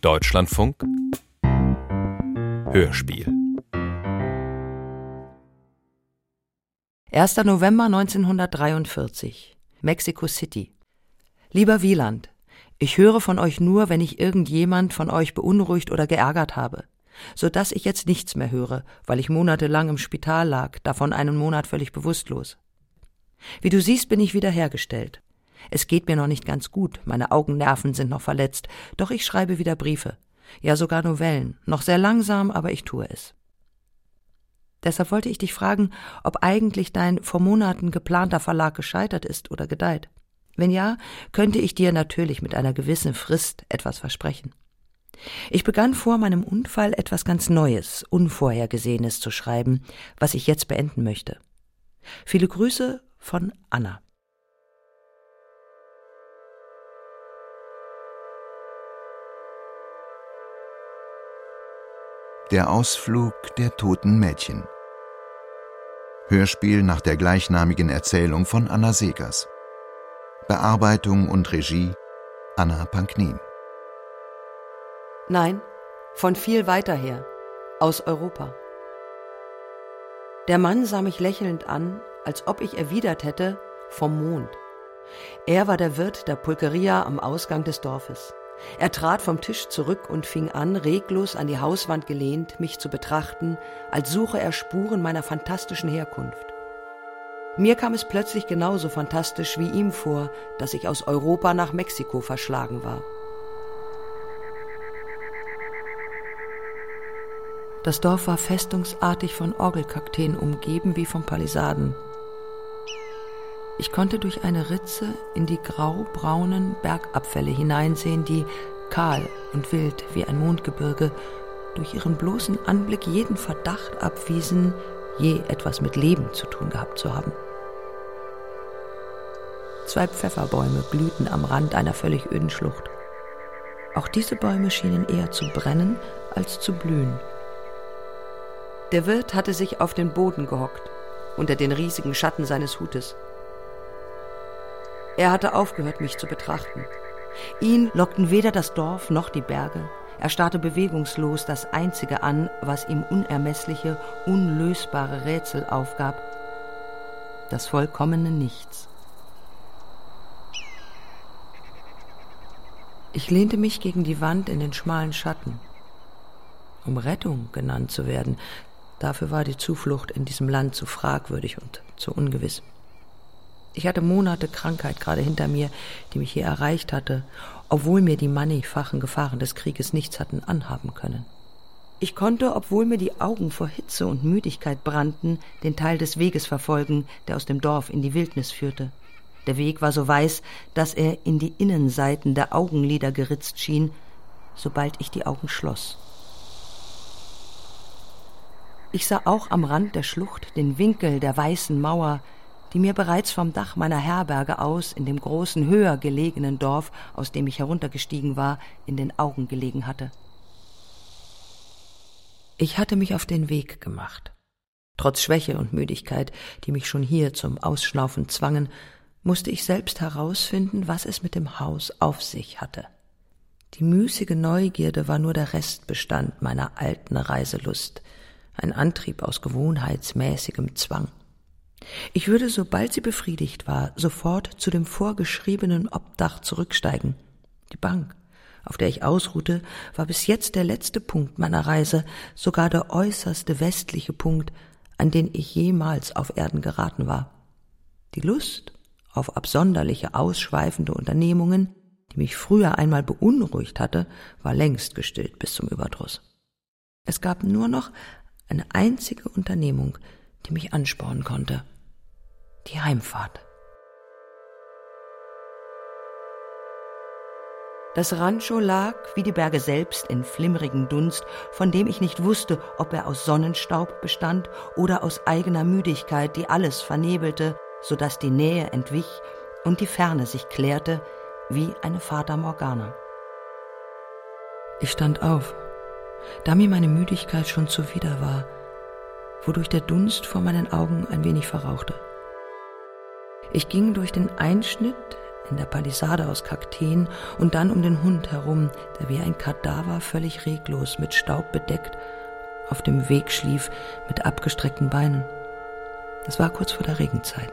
Deutschlandfunk Hörspiel 1. November 1943 Mexico City Lieber Wieland, ich höre von euch nur, wenn ich irgendjemand von euch beunruhigt oder geärgert habe, so dass ich jetzt nichts mehr höre, weil ich monatelang im Spital lag, davon einen Monat völlig bewusstlos. Wie du siehst, bin ich wiederhergestellt. Es geht mir noch nicht ganz gut, meine Augennerven sind noch verletzt, doch ich schreibe wieder Briefe, ja sogar Novellen, noch sehr langsam, aber ich tue es. Deshalb wollte ich dich fragen, ob eigentlich dein vor Monaten geplanter Verlag gescheitert ist oder gedeiht. Wenn ja, könnte ich dir natürlich mit einer gewissen Frist etwas versprechen. Ich begann vor meinem Unfall etwas ganz Neues, Unvorhergesehenes zu schreiben, was ich jetzt beenden möchte. Viele Grüße von Anna. Der Ausflug der toten Mädchen. Hörspiel nach der gleichnamigen Erzählung von Anna Segers. Bearbeitung und Regie Anna Panknin. Nein, von viel weiter her, aus Europa. Der Mann sah mich lächelnd an, als ob ich erwidert hätte, vom Mond. Er war der Wirt der Pulkeria am Ausgang des Dorfes. Er trat vom Tisch zurück und fing an, reglos an die Hauswand gelehnt, mich zu betrachten, als suche er Spuren meiner fantastischen Herkunft. Mir kam es plötzlich genauso fantastisch wie ihm vor, dass ich aus Europa nach Mexiko verschlagen war. Das Dorf war festungsartig von Orgelkakteen umgeben wie von Palisaden. Ich konnte durch eine Ritze in die graubraunen Bergabfälle hineinsehen, die, kahl und wild wie ein Mondgebirge, durch ihren bloßen Anblick jeden Verdacht abwiesen, je etwas mit Leben zu tun gehabt zu haben. Zwei Pfefferbäume glühten am Rand einer völlig öden Schlucht. Auch diese Bäume schienen eher zu brennen als zu blühen. Der Wirt hatte sich auf den Boden gehockt, unter den riesigen Schatten seines Hutes. Er hatte aufgehört, mich zu betrachten. Ihn lockten weder das Dorf noch die Berge. Er starrte bewegungslos das Einzige an, was ihm unermessliche, unlösbare Rätsel aufgab. Das vollkommene Nichts. Ich lehnte mich gegen die Wand in den schmalen Schatten. Um Rettung genannt zu werden, dafür war die Zuflucht in diesem Land zu fragwürdig und zu ungewiss. Ich hatte Monate Krankheit gerade hinter mir, die mich hier erreicht hatte, obwohl mir die mannigfachen Gefahren des Krieges nichts hatten anhaben können. Ich konnte, obwohl mir die Augen vor Hitze und Müdigkeit brannten, den Teil des Weges verfolgen, der aus dem Dorf in die Wildnis führte. Der Weg war so weiß, dass er in die Innenseiten der Augenlider geritzt schien, sobald ich die Augen schloss. Ich sah auch am Rand der Schlucht den Winkel der weißen Mauer, die mir bereits vom Dach meiner Herberge aus in dem großen, höher gelegenen Dorf, aus dem ich heruntergestiegen war, in den Augen gelegen hatte. Ich hatte mich auf den Weg gemacht. Trotz Schwäche und Müdigkeit, die mich schon hier zum Ausschnaufen zwangen, musste ich selbst herausfinden, was es mit dem Haus auf sich hatte. Die müßige Neugierde war nur der Restbestand meiner alten Reiselust, ein Antrieb aus gewohnheitsmäßigem Zwang. Ich würde, sobald sie befriedigt war, sofort zu dem vorgeschriebenen Obdach zurücksteigen. Die Bank, auf der ich ausruhte, war bis jetzt der letzte Punkt meiner Reise, sogar der äußerste westliche Punkt, an den ich jemals auf Erden geraten war. Die Lust auf absonderliche, ausschweifende Unternehmungen, die mich früher einmal beunruhigt hatte, war längst gestillt bis zum Überdruss. Es gab nur noch eine einzige Unternehmung, die mich anspornen konnte. Die Heimfahrt. Das Rancho lag, wie die Berge selbst, in flimmerigen Dunst, von dem ich nicht wusste, ob er aus Sonnenstaub bestand oder aus eigener Müdigkeit, die alles vernebelte, so dass die Nähe entwich und die Ferne sich klärte wie eine Fata Morgana. Ich stand auf, da mir meine Müdigkeit schon zuwider war, wodurch der Dunst vor meinen Augen ein wenig verrauchte. Ich ging durch den Einschnitt in der Palisade aus Kakteen und dann um den Hund herum, der wie ein Kadaver völlig reglos mit Staub bedeckt auf dem Weg schlief mit abgestreckten Beinen. Es war kurz vor der Regenzeit.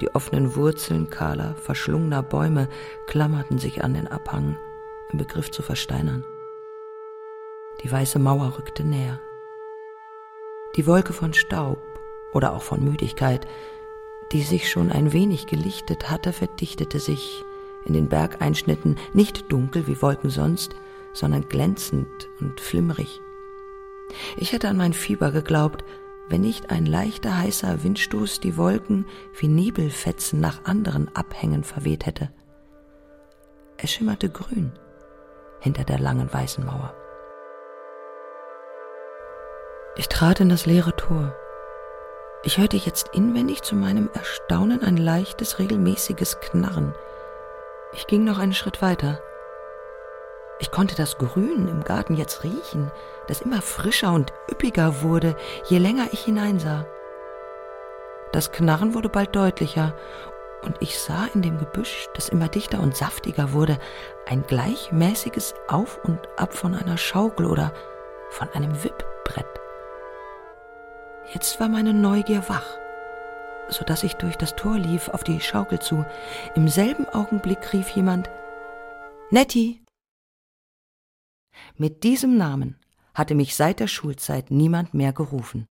Die offenen Wurzeln kahler, verschlungener Bäume klammerten sich an den Abhang, im Begriff zu versteinern. Die weiße Mauer rückte näher. Die Wolke von Staub oder auch von Müdigkeit, die sich schon ein wenig gelichtet hatte, verdichtete sich in den Bergeinschnitten nicht dunkel wie Wolken sonst, sondern glänzend und flimmerig. Ich hätte an mein Fieber geglaubt, wenn nicht ein leichter heißer Windstoß die Wolken wie Nebelfetzen nach anderen Abhängen verweht hätte. Es schimmerte grün hinter der langen weißen Mauer. Ich trat in das leere Tor. Ich hörte jetzt inwendig zu meinem Erstaunen ein leichtes, regelmäßiges Knarren. Ich ging noch einen Schritt weiter. Ich konnte das Grün im Garten jetzt riechen, das immer frischer und üppiger wurde, je länger ich hineinsah. Das Knarren wurde bald deutlicher, und ich sah in dem Gebüsch, das immer dichter und saftiger wurde, ein gleichmäßiges Auf und Ab von einer Schaukel oder von einem Wippbrett. Jetzt war meine Neugier wach, so dass ich durch das Tor lief auf die Schaukel zu. Im selben Augenblick rief jemand Nettie. Mit diesem Namen hatte mich seit der Schulzeit niemand mehr gerufen.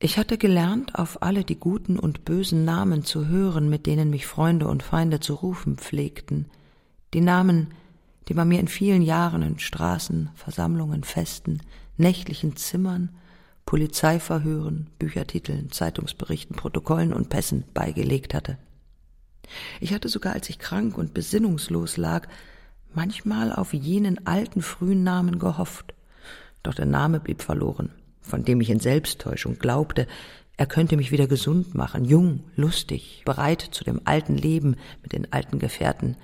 Ich hatte gelernt, auf alle die guten und bösen Namen zu hören, mit denen mich Freunde und Feinde zu rufen pflegten, die Namen, die man mir in vielen Jahren in Straßen, Versammlungen, Festen, nächtlichen Zimmern, Polizeiverhören, Büchertiteln, Zeitungsberichten, Protokollen und Pässen beigelegt hatte. Ich hatte sogar, als ich krank und besinnungslos lag, manchmal auf jenen alten frühen Namen gehofft, doch der Name blieb verloren, von dem ich in Selbsttäuschung glaubte, er könnte mich wieder gesund machen, jung, lustig, bereit zu dem alten Leben mit den alten Gefährten,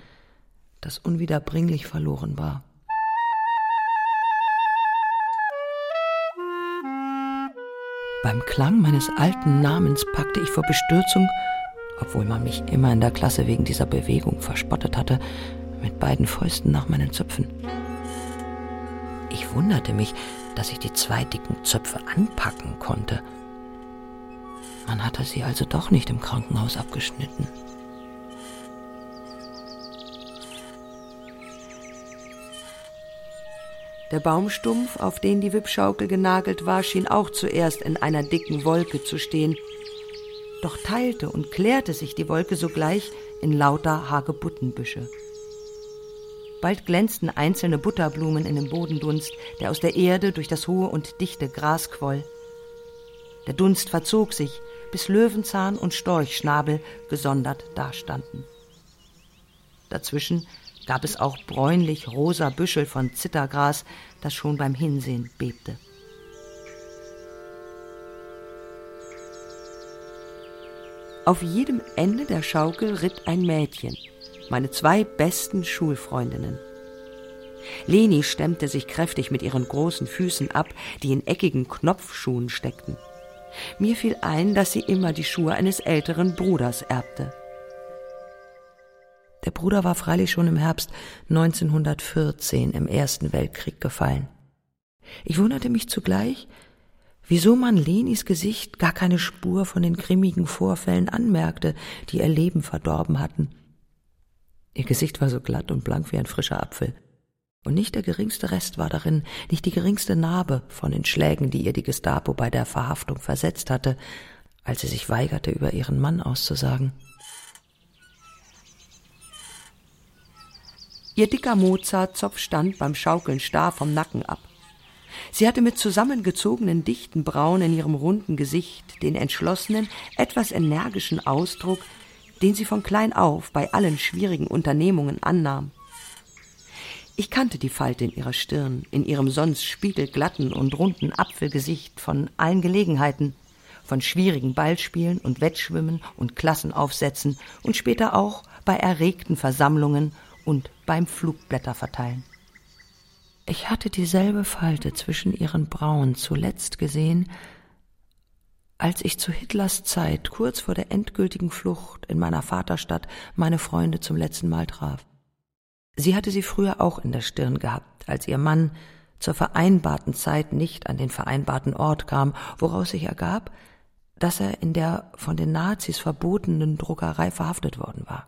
das unwiederbringlich verloren war. Beim Klang meines alten Namens packte ich vor Bestürzung, obwohl man mich immer in der Klasse wegen dieser Bewegung verspottet hatte, mit beiden Fäusten nach meinen Zöpfen. Ich wunderte mich, dass ich die zwei dicken Zöpfe anpacken konnte. Man hatte sie also doch nicht im Krankenhaus abgeschnitten. Der Baumstumpf, auf den die Wippschaukel genagelt war, schien auch zuerst in einer dicken Wolke zu stehen. Doch teilte und klärte sich die Wolke sogleich in lauter Hagebuttenbüsche. Bald glänzten einzelne Butterblumen in dem Bodendunst, der aus der Erde durch das hohe und dichte Gras quoll. Der Dunst verzog sich, bis Löwenzahn und Storchschnabel gesondert dastanden. Dazwischen gab es auch bräunlich-rosa Büschel von Zittergras, das schon beim Hinsehen bebte. Auf jedem Ende der Schaukel ritt ein Mädchen, meine zwei besten Schulfreundinnen. Leni stemmte sich kräftig mit ihren großen Füßen ab, die in eckigen Knopfschuhen steckten. Mir fiel ein, dass sie immer die Schuhe eines älteren Bruders erbte. Der Bruder war freilich schon im Herbst 1914 im Ersten Weltkrieg gefallen. Ich wunderte mich zugleich, wieso man Lenis Gesicht gar keine Spur von den grimmigen Vorfällen anmerkte, die ihr Leben verdorben hatten. Ihr Gesicht war so glatt und blank wie ein frischer Apfel. Und nicht der geringste Rest war darin, nicht die geringste Narbe von den Schlägen, die ihr die Gestapo bei der Verhaftung versetzt hatte, als sie sich weigerte, über ihren Mann auszusagen. Ihr dicker Mozartzopf stand beim Schaukeln starr vom Nacken ab. Sie hatte mit zusammengezogenen dichten Brauen in ihrem runden Gesicht den entschlossenen, etwas energischen Ausdruck, den sie von klein auf bei allen schwierigen Unternehmungen annahm. Ich kannte die Falte in ihrer Stirn, in ihrem sonst spiegelglatten und runden Apfelgesicht von allen Gelegenheiten, von schwierigen Ballspielen und Wettschwimmen und Klassenaufsätzen und später auch bei erregten Versammlungen und beim Flugblätterverteilen. Ich hatte dieselbe Falte zwischen ihren Brauen zuletzt gesehen, Als ich zu Hitlers Zeit, kurz vor der endgültigen Flucht in meiner Vaterstadt, meine Freunde zum letzten Mal traf. Sie hatte sie früher auch in der Stirn gehabt, als ihr Mann zur vereinbarten Zeit nicht an den vereinbarten Ort kam, woraus sich ergab, dass er in der von den Nazis verbotenen Druckerei verhaftet worden war.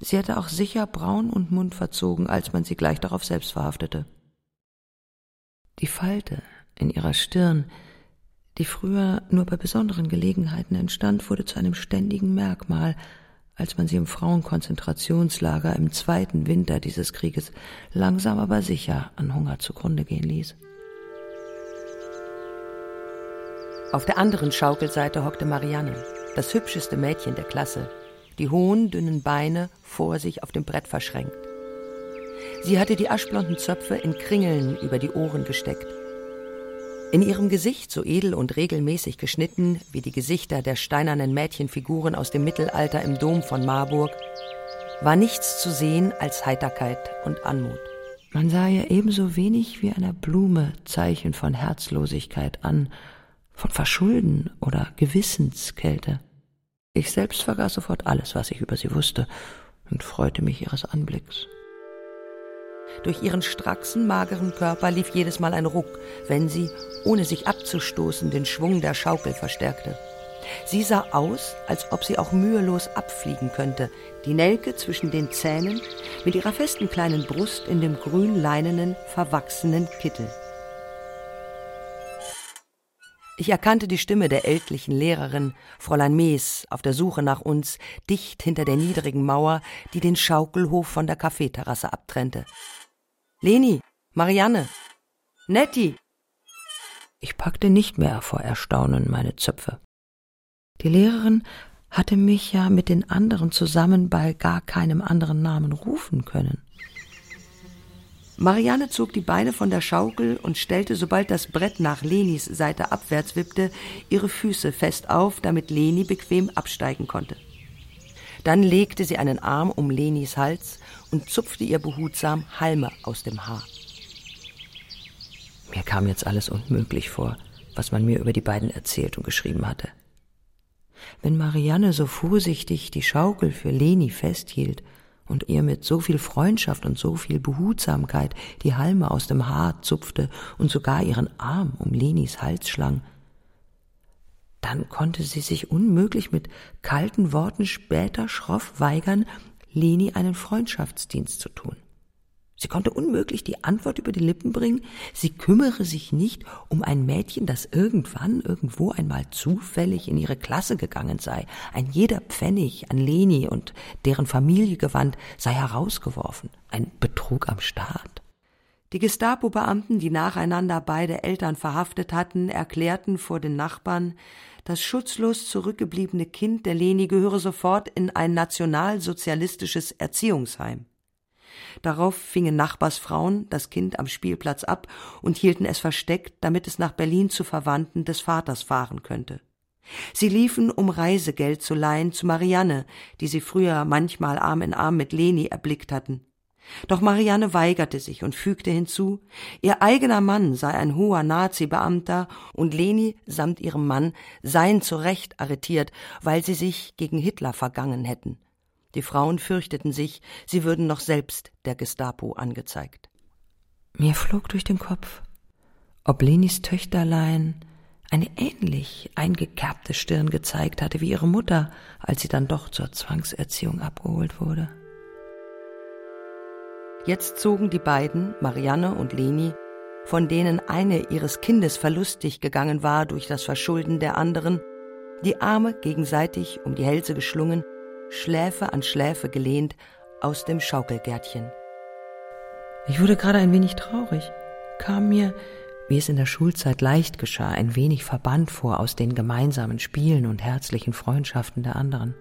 Sie hatte auch sicher Braun und Mund verzogen, als man sie gleich darauf selbst verhaftete. Die Falte in ihrer Stirn, die früher nur bei besonderen Gelegenheiten entstand, wurde zu einem ständigen Merkmal, als man sie im Frauenkonzentrationslager im zweiten Winter dieses Krieges langsam aber sicher an Hunger zugrunde gehen ließ. Auf der anderen Schaukelseite hockte Marianne, das hübscheste Mädchen der Klasse, die hohen, dünnen Beine vor sich auf dem Brett verschränkt. Sie hatte die aschblonden Zöpfe in Kringeln über die Ohren gesteckt in ihrem Gesicht so edel und regelmäßig geschnitten wie die Gesichter der steinernen Mädchenfiguren aus dem Mittelalter im Dom von Marburg, war nichts zu sehen als Heiterkeit und Anmut. Man sah ihr ebenso wenig wie einer Blume Zeichen von Herzlosigkeit an, von Verschulden oder Gewissenskälte. Ich selbst vergaß sofort alles, was ich über sie wusste, und freute mich ihres Anblicks. Durch ihren straxen, mageren Körper lief jedes Mal ein Ruck, wenn sie, ohne sich abzustoßen, den Schwung der Schaukel verstärkte. Sie sah aus, als ob sie auch mühelos abfliegen könnte, die Nelke zwischen den Zähnen, mit ihrer festen kleinen Brust in dem grün-leinenen, verwachsenen Kittel. Ich erkannte die Stimme der ältlichen Lehrerin, Fräulein Mees, auf der Suche nach uns, dicht hinter der niedrigen Mauer, die den Schaukelhof von der Kaffeeterrasse abtrennte. Leni, Marianne, Netti. Ich packte nicht mehr vor Erstaunen meine Zöpfe. Die Lehrerin hatte mich ja mit den anderen zusammen bei gar keinem anderen Namen rufen können. Marianne zog die Beine von der Schaukel und stellte, sobald das Brett nach Lenis Seite abwärts wippte, ihre Füße fest auf, damit Leni bequem absteigen konnte. Dann legte sie einen Arm um Lenis Hals und zupfte ihr behutsam Halme aus dem Haar. Mir kam jetzt alles unmöglich vor, was man mir über die beiden erzählt und geschrieben hatte. Wenn Marianne so vorsichtig die Schaukel für Leni festhielt und ihr mit so viel Freundschaft und so viel Behutsamkeit die Halme aus dem Haar zupfte und sogar ihren Arm um Lenis Hals schlang, dann konnte sie sich unmöglich mit kalten Worten später schroff weigern, Leni einen Freundschaftsdienst zu tun. Sie konnte unmöglich die Antwort über die Lippen bringen, sie kümmere sich nicht um ein Mädchen, das irgendwann irgendwo einmal zufällig in ihre Klasse gegangen sei. Ein jeder Pfennig an Leni und deren Familie gewandt sei herausgeworfen. Ein Betrug am Staat. Die Gestapo-Beamten, die nacheinander beide Eltern verhaftet hatten, erklärten vor den Nachbarn, das schutzlos zurückgebliebene Kind der Leni gehöre sofort in ein nationalsozialistisches Erziehungsheim. Darauf fingen Nachbarsfrauen das Kind am Spielplatz ab und hielten es versteckt, damit es nach Berlin zu Verwandten des Vaters fahren könnte. Sie liefen, um Reisegeld zu leihen, zu Marianne, die sie früher manchmal Arm in Arm mit Leni erblickt hatten. Doch Marianne weigerte sich und fügte hinzu, ihr eigener Mann sei ein hoher Nazi-Beamter und Leni samt ihrem Mann seien zu Recht arretiert, weil sie sich gegen Hitler vergangen hätten. Die Frauen fürchteten sich, sie würden noch selbst der Gestapo angezeigt. Mir flog durch den Kopf, ob Lenis Töchterlein eine ähnlich eingekerbte Stirn gezeigt hatte wie ihre Mutter, als sie dann doch zur Zwangserziehung abgeholt wurde. Jetzt zogen die beiden, Marianne und Leni, von denen eine ihres Kindes verlustig gegangen war durch das Verschulden der anderen, die Arme gegenseitig um die Hälse geschlungen, Schläfe an Schläfe gelehnt, aus dem Schaukelgärtchen. Ich wurde gerade ein wenig traurig, kam mir, wie es in der Schulzeit leicht geschah, ein wenig verbannt vor aus den gemeinsamen Spielen und herzlichen Freundschaften der anderen.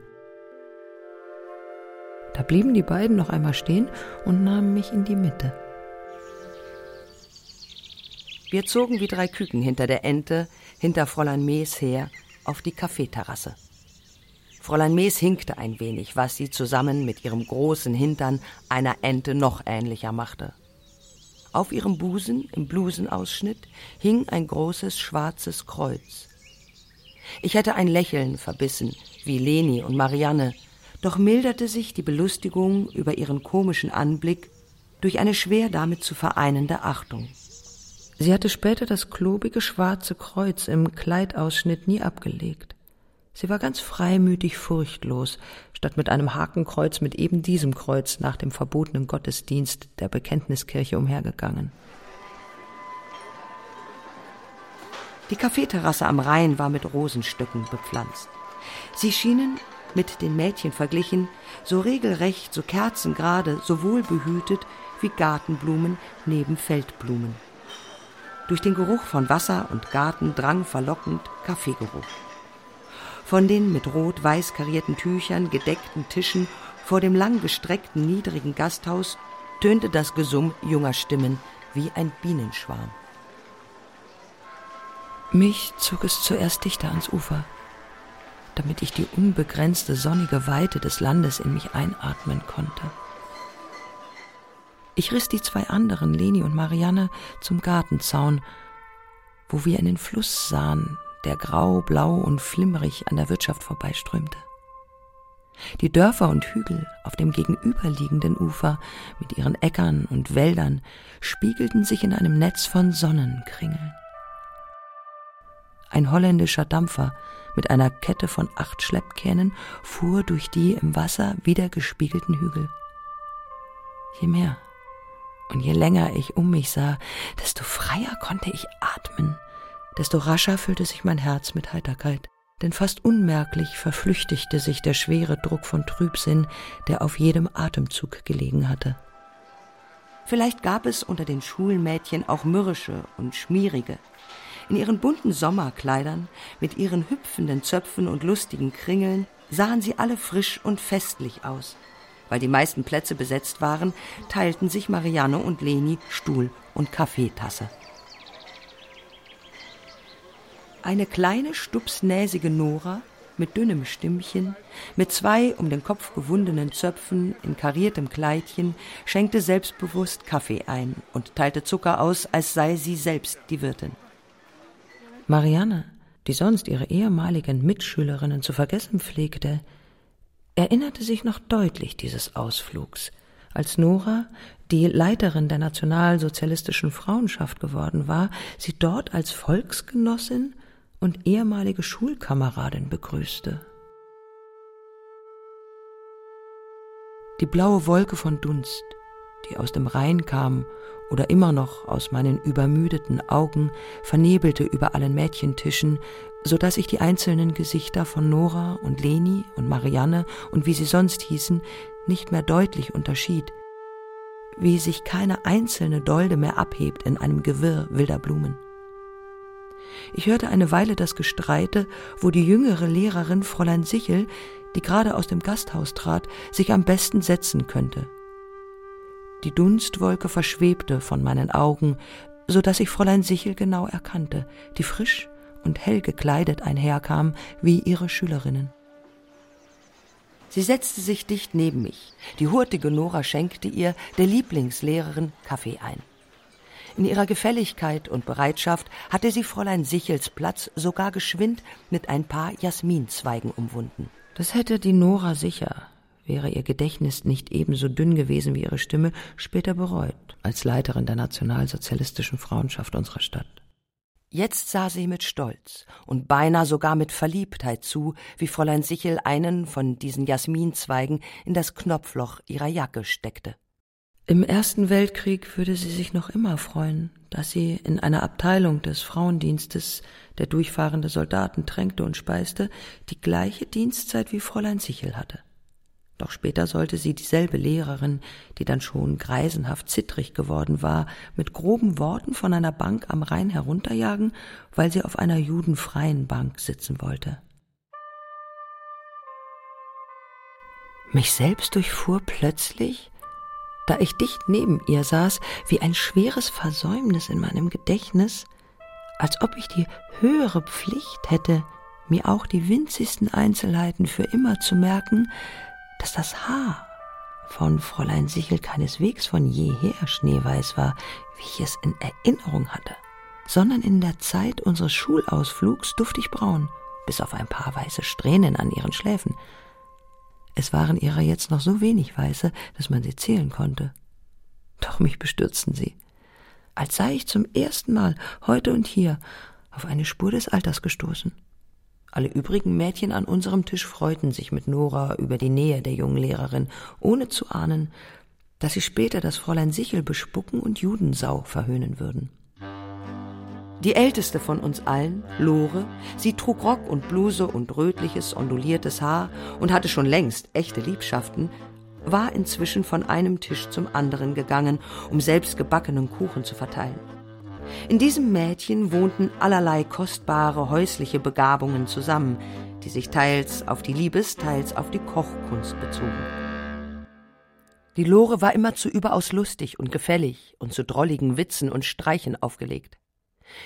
Da blieben die beiden noch einmal stehen und nahmen mich in die Mitte. Wir zogen wie drei Küken hinter der Ente, hinter Fräulein Mees her, auf die Kaffeeterrasse. Fräulein Mees hinkte ein wenig, was sie zusammen mit ihrem großen Hintern einer Ente noch ähnlicher machte. Auf ihrem Busen, im Blusenausschnitt, hing ein großes schwarzes Kreuz, Ich hätte ein Lächeln verbissen, wie Leni und Marianne, doch milderte sich die Belustigung über ihren komischen Anblick durch eine schwer damit zu vereinende Achtung. Sie hatte später das klobige schwarze Kreuz im Kleidausschnitt nie abgelegt. Sie war ganz freimütig furchtlos, statt mit einem Hakenkreuz mit eben diesem Kreuz nach dem verbotenen Gottesdienst der Bekenntniskirche umhergegangen. Die Kaffeeterrasse am Rhein war mit Rosenstöcken bepflanzt. Sie schienen, mit den Mädchen verglichen, so regelrecht, so kerzengerade, so wohlbehütet wie Gartenblumen neben Feldblumen. Durch den Geruch von Wasser und Garten drang verlockend Kaffeegeruch. Von den mit rot-weiß karierten Tüchern gedeckten Tischen vor dem langgestreckten niedrigen Gasthaus tönte das Gesumm junger Stimmen wie ein Bienenschwarm. Mich zog es zuerst dichter ans Ufer, damit ich die unbegrenzte sonnige Weite des Landes in mich einatmen konnte. Ich riss die zwei anderen, Leni und Marianne, zum Gartenzaun, wo wir in den Fluss sahen, der grau, blau und flimmerig an der Wirtschaft vorbeiströmte. Die Dörfer und Hügel auf dem gegenüberliegenden Ufer mit ihren Äckern und Wäldern spiegelten sich in einem Netz von Sonnenkringeln. Ein holländischer Dampfer mit einer Kette von acht Schleppkähnen fuhr durch die im Wasser wieder gespiegelten Hügel. Je mehr und je länger ich um mich sah, desto freier konnte ich atmen, desto rascher füllte sich mein Herz mit Heiterkeit, denn fast unmerklich verflüchtigte sich der schwere Druck von Trübsinn, der auf jedem Atemzug gelegen hatte. Vielleicht gab es unter den Schulmädchen auch mürrische und schmierige, in ihren bunten Sommerkleidern, mit ihren hüpfenden Zöpfen und lustigen Kringeln, sahen sie alle frisch und festlich aus. Weil die meisten Plätze besetzt waren, teilten sich Marianne und Leni Stuhl und Kaffeetasse. Eine kleine, stupsnäsige Nora mit dünnem Stimmchen, mit zwei um den Kopf gewundenen Zöpfen in kariertem Kleidchen, schenkte selbstbewusst Kaffee ein und teilte Zucker aus, als sei sie selbst die Wirtin. Marianne, die sonst ihre ehemaligen Mitschülerinnen zu vergessen pflegte, erinnerte sich noch deutlich dieses Ausflugs, als Nora, die Leiterin der nationalsozialistischen Frauenschaft geworden war, sie dort als Volksgenossin und ehemalige Schulkameradin begrüßte. Die blaue Wolke von Dunst, die aus dem Rhein kam oder immer noch aus meinen übermüdeten Augen vernebelte über allen Mädchentischen, so dass ich die einzelnen Gesichter von Nora und Leni und Marianne und wie sie sonst hießen, nicht mehr deutlich unterschied, wie sich keine einzelne Dolde mehr abhebt in einem Gewirr wilder Blumen. Ich hörte eine Weile das Gestreite, wo die jüngere Lehrerin Fräulein Sichel, die gerade aus dem Gasthaus trat, sich am besten setzen könnte, die Dunstwolke verschwebte von meinen Augen, so dass ich Fräulein Sichel genau erkannte, die frisch und hell gekleidet einherkam wie ihre Schülerinnen. Sie setzte sich dicht neben mich. Die hurtige Nora schenkte ihr, der Lieblingslehrerin, Kaffee ein. In ihrer Gefälligkeit und Bereitschaft hatte sie Fräulein Sichels Platz sogar geschwind mit ein paar Jasminzweigen umwunden. Das hätte die Nora sicher, wäre ihr Gedächtnis nicht ebenso dünn gewesen wie ihre Stimme, später bereut, als Leiterin der nationalsozialistischen Frauenschaft unserer Stadt. Jetzt sah sie mit Stolz und beinahe sogar mit Verliebtheit zu, wie Fräulein Sichel einen von diesen Jasminzweigen in das Knopfloch ihrer Jacke steckte. Im Ersten Weltkrieg würde sie sich noch immer freuen, dass sie in einer Abteilung des Frauendienstes, der durchfahrende Soldaten tränkte und speiste, die gleiche Dienstzeit wie Fräulein Sichel hatte. Doch später sollte sie dieselbe Lehrerin, die dann schon greisenhaft zittrig geworden war, mit groben Worten von einer Bank am Rhein herunterjagen, weil sie auf einer judenfreien Bank sitzen wollte. Mich selbst durchfuhr plötzlich, da ich dicht neben ihr saß, wie ein schweres Versäumnis in meinem Gedächtnis, als ob ich die höhere Pflicht hätte, mir auch die winzigsten Einzelheiten für immer zu merken, dass das Haar von Fräulein Sichel keineswegs von jeher schneeweiß war, wie ich es in Erinnerung hatte, sondern in der Zeit unseres Schulausflugs duftig braun bis auf ein paar weiße Strähnen an ihren Schläfen. Es waren ihrer jetzt noch so wenig weiße, dass man sie zählen konnte. Doch mich bestürzten sie. Als sei ich zum ersten Mal heute und hier auf eine Spur des Alters gestoßen. Alle übrigen Mädchen an unserem Tisch freuten sich mit Nora über die Nähe der jungen Lehrerin, ohne zu ahnen, dass sie später das Fräulein Sichel bespucken und Judensau verhöhnen würden. Die älteste von uns allen, Lore, sie trug Rock und Bluse und rötliches, onduliertes Haar und hatte schon längst echte Liebschaften, war inzwischen von einem Tisch zum anderen gegangen, um selbst gebackenen Kuchen zu verteilen. In diesem Mädchen wohnten allerlei kostbare häusliche Begabungen zusammen, die sich teils auf die Liebes, teils auf die Kochkunst bezogen. Die Lore war immer zu überaus lustig und gefällig und zu drolligen Witzen und Streichen aufgelegt.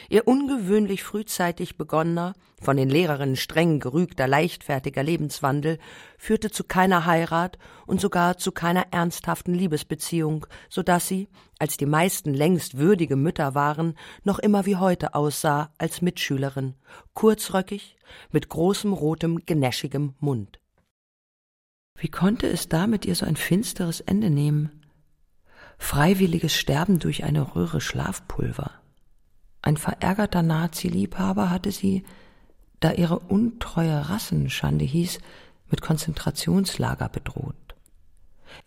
Ihr ungewöhnlich frühzeitig begonnener, von den Lehrerinnen streng gerügter, leichtfertiger Lebenswandel führte zu keiner Heirat und sogar zu keiner ernsthaften Liebesbeziehung, so dass sie, als die meisten längst würdige Mütter waren, noch immer wie heute aussah als Mitschülerin, kurzröckig, mit großem rotem, genäschigem Mund. Wie konnte es da mit ihr so ein finsteres Ende nehmen? Freiwilliges Sterben durch eine Röhre Schlafpulver. Ein verärgerter Nazi-Liebhaber hatte sie, da ihre untreue Rassenschande hieß, mit Konzentrationslager bedroht.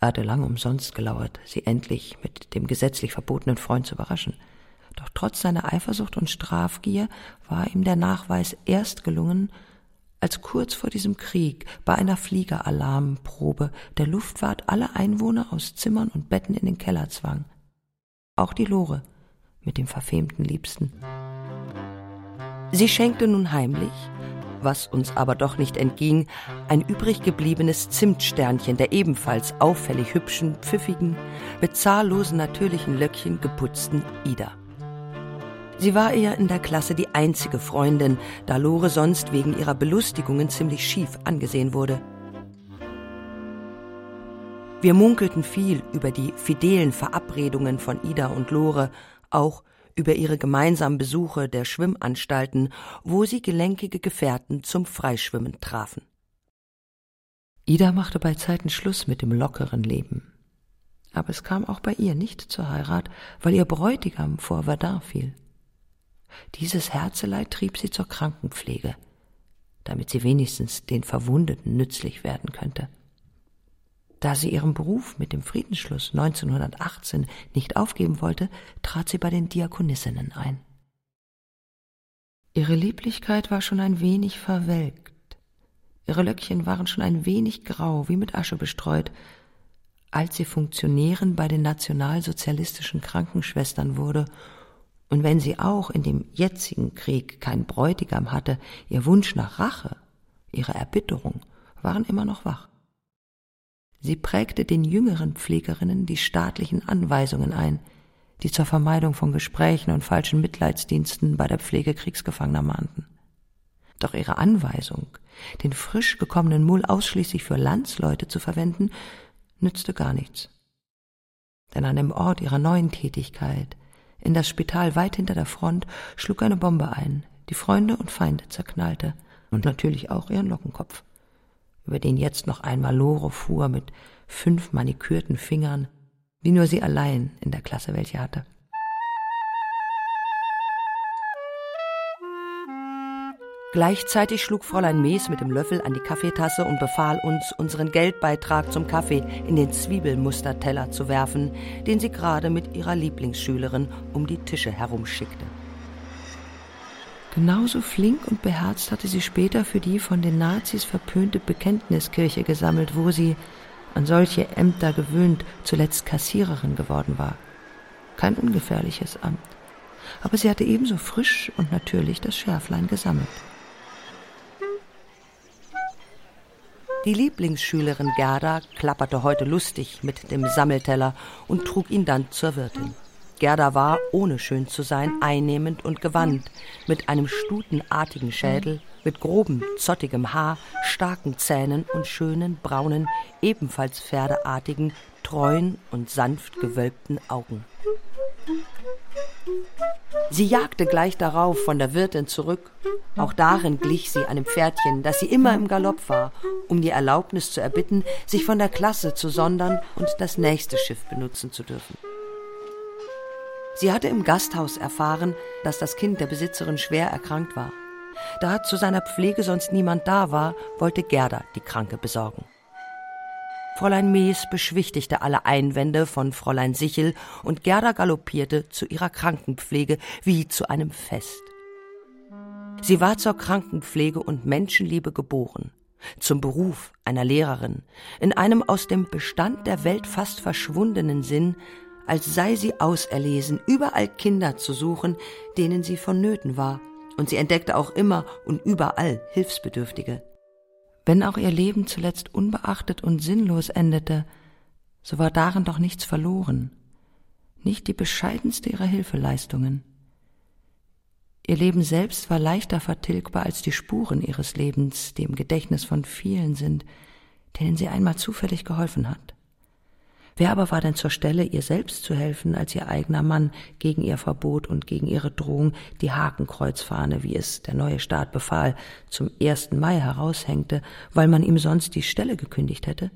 Er hatte lange umsonst gelauert, sie endlich mit dem gesetzlich verbotenen Freund zu überraschen. Doch trotz seiner Eifersucht und Strafgier war ihm der Nachweis erst gelungen, als kurz vor diesem Krieg bei einer Fliegeralarmprobe der Luftwart alle Einwohner aus Zimmern und Betten in den Keller zwang. Auch die Lore, mit dem verfemten Liebsten. Sie schenkte nun heimlich, was uns aber doch nicht entging, ein übrig gebliebenes Zimtsternchen der ebenfalls auffällig hübschen, pfiffigen, mit zahllosen natürlichen Löckchen geputzten Ida. Sie war ihr in der Klasse die einzige Freundin, da Lore sonst wegen ihrer Belustigungen ziemlich schief angesehen wurde. Wir munkelten viel über die fidelen Verabredungen von Ida und Lore auch über ihre gemeinsamen Besuche der Schwimmanstalten, wo sie gelenkige Gefährten zum Freischwimmen trafen. Ida machte bei Zeiten Schluss mit dem lockeren Leben. Aber es kam auch bei ihr nicht zur Heirat, weil ihr Bräutigam vor Verdun fiel. Dieses Herzeleid trieb sie zur Krankenpflege, damit sie wenigstens den Verwundeten nützlich werden könnte. Da sie ihren Beruf mit dem Friedensschluss 1918 nicht aufgeben wollte, trat sie bei den Diakonissinnen ein. Ihre Lieblichkeit war schon ein wenig verwelkt. Ihre Löckchen waren schon ein wenig grau, wie mit Asche bestreut, als sie Funktionärin bei den nationalsozialistischen Krankenschwestern wurde, und wenn sie auch in dem jetzigen Krieg kein Bräutigam hatte, ihr Wunsch nach Rache, ihre Erbitterung waren immer noch wach. Sie prägte den jüngeren Pflegerinnen die staatlichen Anweisungen ein, die zur Vermeidung von Gesprächen und falschen Mitleidsdiensten bei der Pflege Kriegsgefangener mahnten. Doch ihre Anweisung, den frisch gekommenen Mull ausschließlich für Landsleute zu verwenden, nützte gar nichts. Denn an dem Ort ihrer neuen Tätigkeit, in das Spital weit hinter der Front, schlug eine Bombe ein, die Freunde und Feinde zerknallte und natürlich auch ihren Lockenkopf über den jetzt noch einmal Lore fuhr mit fünf manikürten Fingern, wie nur sie allein in der Klasse welche hatte. Gleichzeitig schlug Fräulein Mees mit dem Löffel an die Kaffeetasse und befahl uns, unseren Geldbeitrag zum Kaffee in den Zwiebelmusterteller zu werfen, den sie gerade mit ihrer Lieblingsschülerin um die Tische herumschickte. Genauso flink und beherzt hatte sie später für die von den Nazis verpönte Bekenntniskirche gesammelt, wo sie, an solche Ämter gewöhnt, zuletzt Kassiererin geworden war. Kein ungefährliches Amt. Aber sie hatte ebenso frisch und natürlich das Schärflein gesammelt. Die Lieblingsschülerin Gerda klapperte heute lustig mit dem Sammelteller und trug ihn dann zur Wirtin. Gerda war, ohne schön zu sein, einnehmend und gewandt, mit einem stutenartigen Schädel, mit grobem, zottigem Haar, starken Zähnen und schönen, braunen, ebenfalls pferdeartigen, treuen und sanft gewölbten Augen. Sie jagte gleich darauf von der Wirtin zurück. Auch darin glich sie einem Pferdchen, das sie immer im Galopp war, um die Erlaubnis zu erbitten, sich von der Klasse zu sondern und das nächste Schiff benutzen zu dürfen. Sie hatte im Gasthaus erfahren, dass das Kind der Besitzerin schwer erkrankt war. Da zu seiner Pflege sonst niemand da war, wollte Gerda die Kranke besorgen. Fräulein Mees beschwichtigte alle Einwände von Fräulein Sichel und Gerda galoppierte zu ihrer Krankenpflege wie zu einem Fest. Sie war zur Krankenpflege und Menschenliebe geboren, zum Beruf einer Lehrerin, in einem aus dem Bestand der Welt fast verschwundenen Sinn, als sei sie auserlesen, überall Kinder zu suchen, denen sie vonnöten war, und sie entdeckte auch immer und überall Hilfsbedürftige. Wenn auch ihr Leben zuletzt unbeachtet und sinnlos endete, so war darin doch nichts verloren, nicht die bescheidenste ihrer Hilfeleistungen. Ihr Leben selbst war leichter vertilgbar als die Spuren ihres Lebens, die im Gedächtnis von vielen sind, denen sie einmal zufällig geholfen hat. Wer aber war denn zur Stelle, ihr selbst zu helfen, als ihr eigener Mann gegen ihr Verbot und gegen ihre Drohung die Hakenkreuzfahne, wie es der neue Staat befahl, zum ersten Mai heraushängte, weil man ihm sonst die Stelle gekündigt hätte?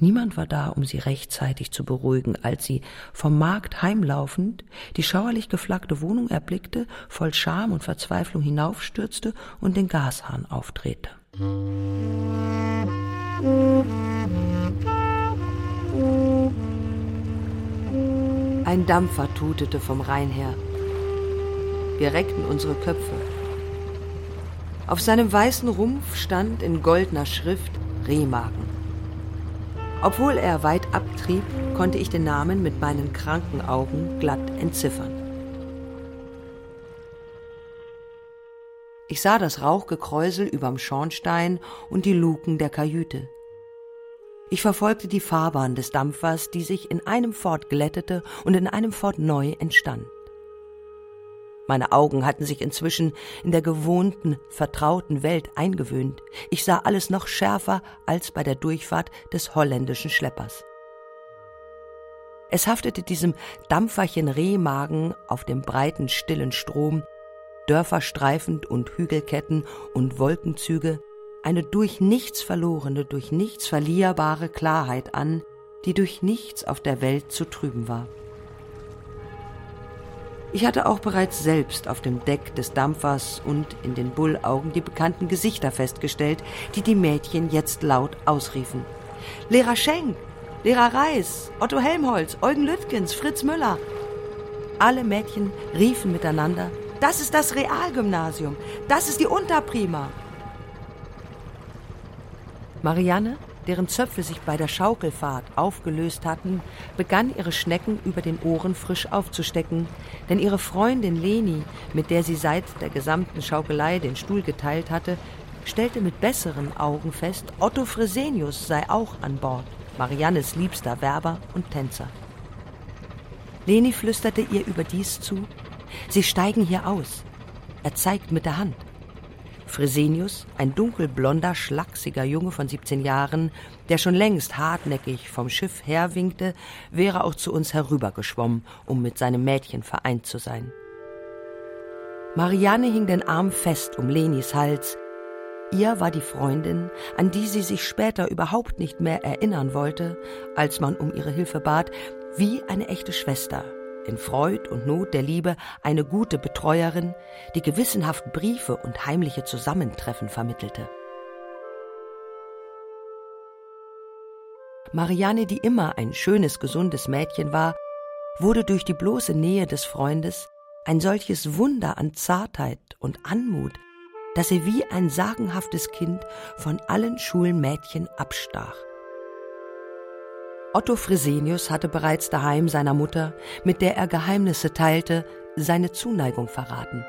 Niemand war da, um sie rechtzeitig zu beruhigen, als sie, vom Markt heimlaufend, die schauerlich geflaggte Wohnung erblickte, voll Scham und Verzweiflung hinaufstürzte und den Gashahn aufdrehte. Ein Dampfer tutete vom Rhein her. Wir reckten unsere Köpfe. Auf seinem weißen Rumpf stand in goldener Schrift Rehmagen. Obwohl er weit abtrieb, konnte ich den Namen mit meinen kranken Augen glatt entziffern. Ich sah das Rauchgekräusel überm Schornstein und die Luken der Kajüte. Ich verfolgte die Fahrbahn des Dampfers, die sich in einem Fort glättete und in einem Fort neu entstand. Meine Augen hatten sich inzwischen in der gewohnten, vertrauten Welt eingewöhnt. Ich sah alles noch schärfer als bei der Durchfahrt des holländischen Schleppers. Es haftete diesem Dampferchen Rehmagen auf dem breiten, stillen Strom, Dörfer streifend und Hügelketten und Wolkenzüge, eine durch nichts verlorene, durch nichts verlierbare Klarheit an, die durch nichts auf der Welt zu trüben war. Ich hatte auch bereits selbst auf dem Deck des Dampfers und in den Bullaugen die bekannten Gesichter festgestellt, die die Mädchen jetzt laut ausriefen. Lehrer Schenk, Lehrer Reis, Otto Helmholtz, Eugen Lüttgens, Fritz Müller. Alle Mädchen riefen miteinander, das ist das Realgymnasium, das ist die Unterprima. Marianne, deren Zöpfe sich bei der Schaukelfahrt aufgelöst hatten, begann ihre Schnecken über den Ohren frisch aufzustecken, denn ihre Freundin Leni, mit der sie seit der gesamten Schaukelei den Stuhl geteilt hatte, stellte mit besseren Augen fest, Otto Fresenius sei auch an Bord, Mariannes liebster Werber und Tänzer. Leni flüsterte ihr überdies zu, Sie steigen hier aus. Er zeigt mit der Hand. Fresenius, ein dunkelblonder, schlachsiger Junge von 17 Jahren, der schon längst hartnäckig vom Schiff herwinkte, wäre auch zu uns herübergeschwommen, um mit seinem Mädchen vereint zu sein. Marianne hing den Arm fest um Lenis Hals. Ihr war die Freundin, an die sie sich später überhaupt nicht mehr erinnern wollte, als man um ihre Hilfe bat, wie eine echte Schwester, in Freud und Not der Liebe eine gute Betreuerin, die gewissenhaft Briefe und heimliche Zusammentreffen vermittelte. Marianne, die immer ein schönes, gesundes Mädchen war, wurde durch die bloße Nähe des Freundes ein solches Wunder an Zartheit und Anmut, dass sie wie ein sagenhaftes Kind von allen Schulmädchen abstach. Otto Fresenius hatte bereits daheim seiner Mutter, mit der er Geheimnisse teilte, seine Zuneigung verraten.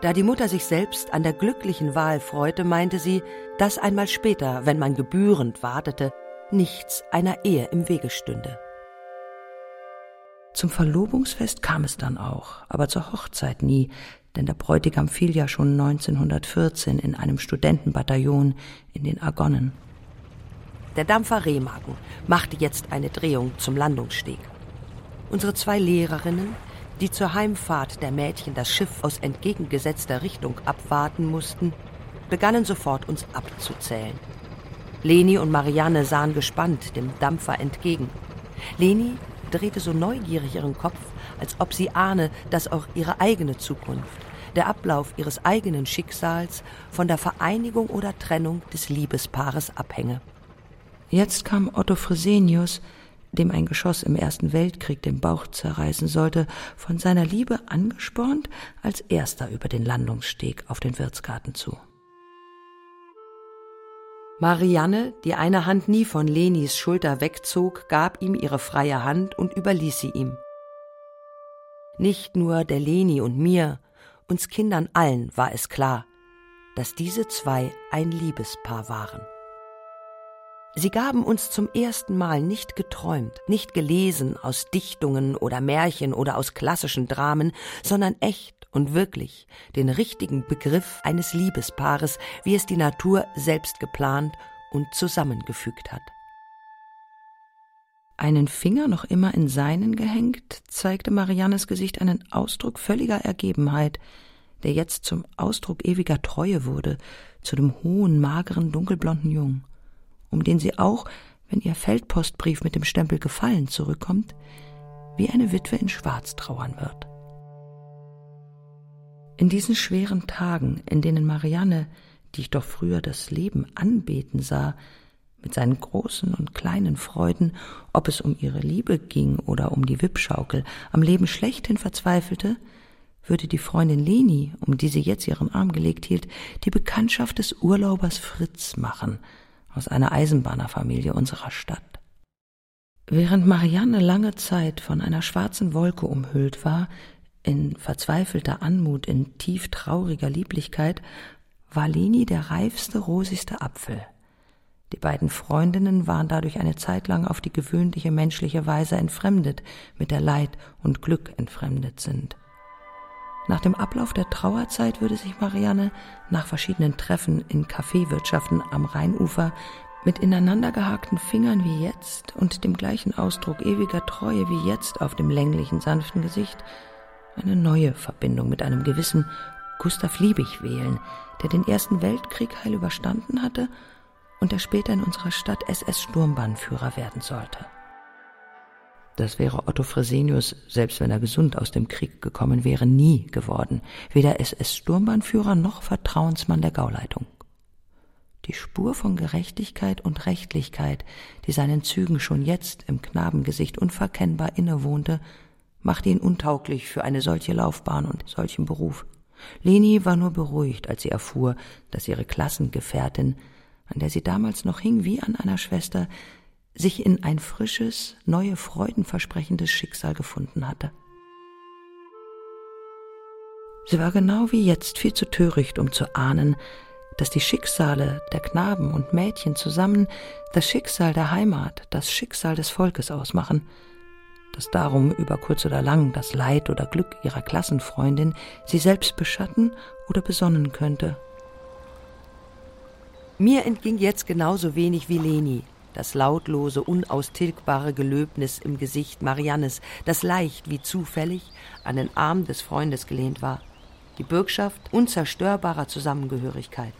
Da die Mutter sich selbst an der glücklichen Wahl freute, meinte sie, dass einmal später, wenn man gebührend wartete, nichts einer Ehe im Wege stünde. Zum Verlobungsfest kam es dann auch, aber zur Hochzeit nie, denn der Bräutigam fiel ja schon 1914 in einem Studentenbataillon in den Argonnen. Der Dampfer Rehmagen machte jetzt eine Drehung zum Landungssteg. Unsere zwei Lehrerinnen, die zur Heimfahrt der Mädchen das Schiff aus entgegengesetzter Richtung abwarten mussten, begannen sofort uns abzuzählen. Leni und Marianne sahen gespannt dem Dampfer entgegen. Leni drehte so neugierig ihren Kopf, als ob sie ahne, dass auch ihre eigene Zukunft, der Ablauf ihres eigenen Schicksals von der Vereinigung oder Trennung des Liebespaares abhänge. Jetzt kam Otto Fresenius, dem ein Geschoss im Ersten Weltkrieg den Bauch zerreißen sollte, von seiner Liebe angespornt, als erster über den Landungssteg auf den Wirtsgarten zu. Marianne, die eine Hand nie von Lenis Schulter wegzog, gab ihm ihre freie Hand und überließ sie ihm. Nicht nur der Leni und mir, uns Kindern allen war es klar, dass diese zwei ein Liebespaar waren. Sie gaben uns zum ersten Mal nicht geträumt, nicht gelesen aus Dichtungen oder Märchen oder aus klassischen Dramen, sondern echt und wirklich den richtigen Begriff eines Liebespaares, wie es die Natur selbst geplant und zusammengefügt hat. Einen Finger noch immer in seinen gehängt, zeigte Mariannes Gesicht einen Ausdruck völliger Ergebenheit, der jetzt zum Ausdruck ewiger Treue wurde, zu dem hohen, mageren, dunkelblonden Jungen, um den sie auch, wenn ihr Feldpostbrief mit dem Stempel gefallen zurückkommt, wie eine Witwe in Schwarz trauern wird. In diesen schweren Tagen, in denen Marianne, die ich doch früher das Leben anbeten sah, mit seinen großen und kleinen Freuden, ob es um ihre Liebe ging oder um die Wippschaukel, am Leben schlechthin verzweifelte, würde die Freundin Leni, um die sie jetzt ihren Arm gelegt hielt, die Bekanntschaft des Urlaubers Fritz machen, aus einer Eisenbahnerfamilie unserer Stadt. Während Marianne lange Zeit von einer schwarzen Wolke umhüllt war, in verzweifelter Anmut, in tief trauriger Lieblichkeit, war Leni der reifste, rosigste Apfel. Die beiden Freundinnen waren dadurch eine Zeit lang auf die gewöhnliche menschliche Weise entfremdet, mit der Leid und Glück entfremdet sind. Nach dem Ablauf der Trauerzeit würde sich Marianne nach verschiedenen Treffen in Kaffeewirtschaften am Rheinufer mit ineinandergehakten Fingern wie jetzt und dem gleichen Ausdruck ewiger Treue wie jetzt auf dem länglichen, sanften Gesicht eine neue Verbindung mit einem gewissen Gustav Liebig wählen, der den Ersten Weltkrieg heil überstanden hatte und der später in unserer Stadt SS-Sturmbahnführer werden sollte. Das wäre Otto Fresenius, selbst wenn er gesund aus dem Krieg gekommen wäre, nie geworden, weder SS-Sturmbahnführer noch Vertrauensmann der Gauleitung. Die Spur von Gerechtigkeit und Rechtlichkeit, die seinen Zügen schon jetzt im Knabengesicht unverkennbar innewohnte, machte ihn untauglich für eine solche Laufbahn und solchen Beruf. Leni war nur beruhigt, als sie erfuhr, dass ihre Klassengefährtin, an der sie damals noch hing wie an einer Schwester, sich in ein frisches, neue freudenversprechendes Schicksal gefunden hatte. Sie war genau wie jetzt viel zu töricht, um zu ahnen, dass die Schicksale der Knaben und Mädchen zusammen das Schicksal der Heimat, das Schicksal des Volkes ausmachen, dass darum über kurz oder lang das Leid oder Glück ihrer Klassenfreundin sie selbst beschatten oder besonnen könnte. Mir entging jetzt genauso wenig wie Leni, das lautlose, unaustilgbare Gelöbnis im Gesicht Mariannes, das leicht wie zufällig an den Arm des Freundes gelehnt war, die Bürgschaft unzerstörbarer Zusammengehörigkeit.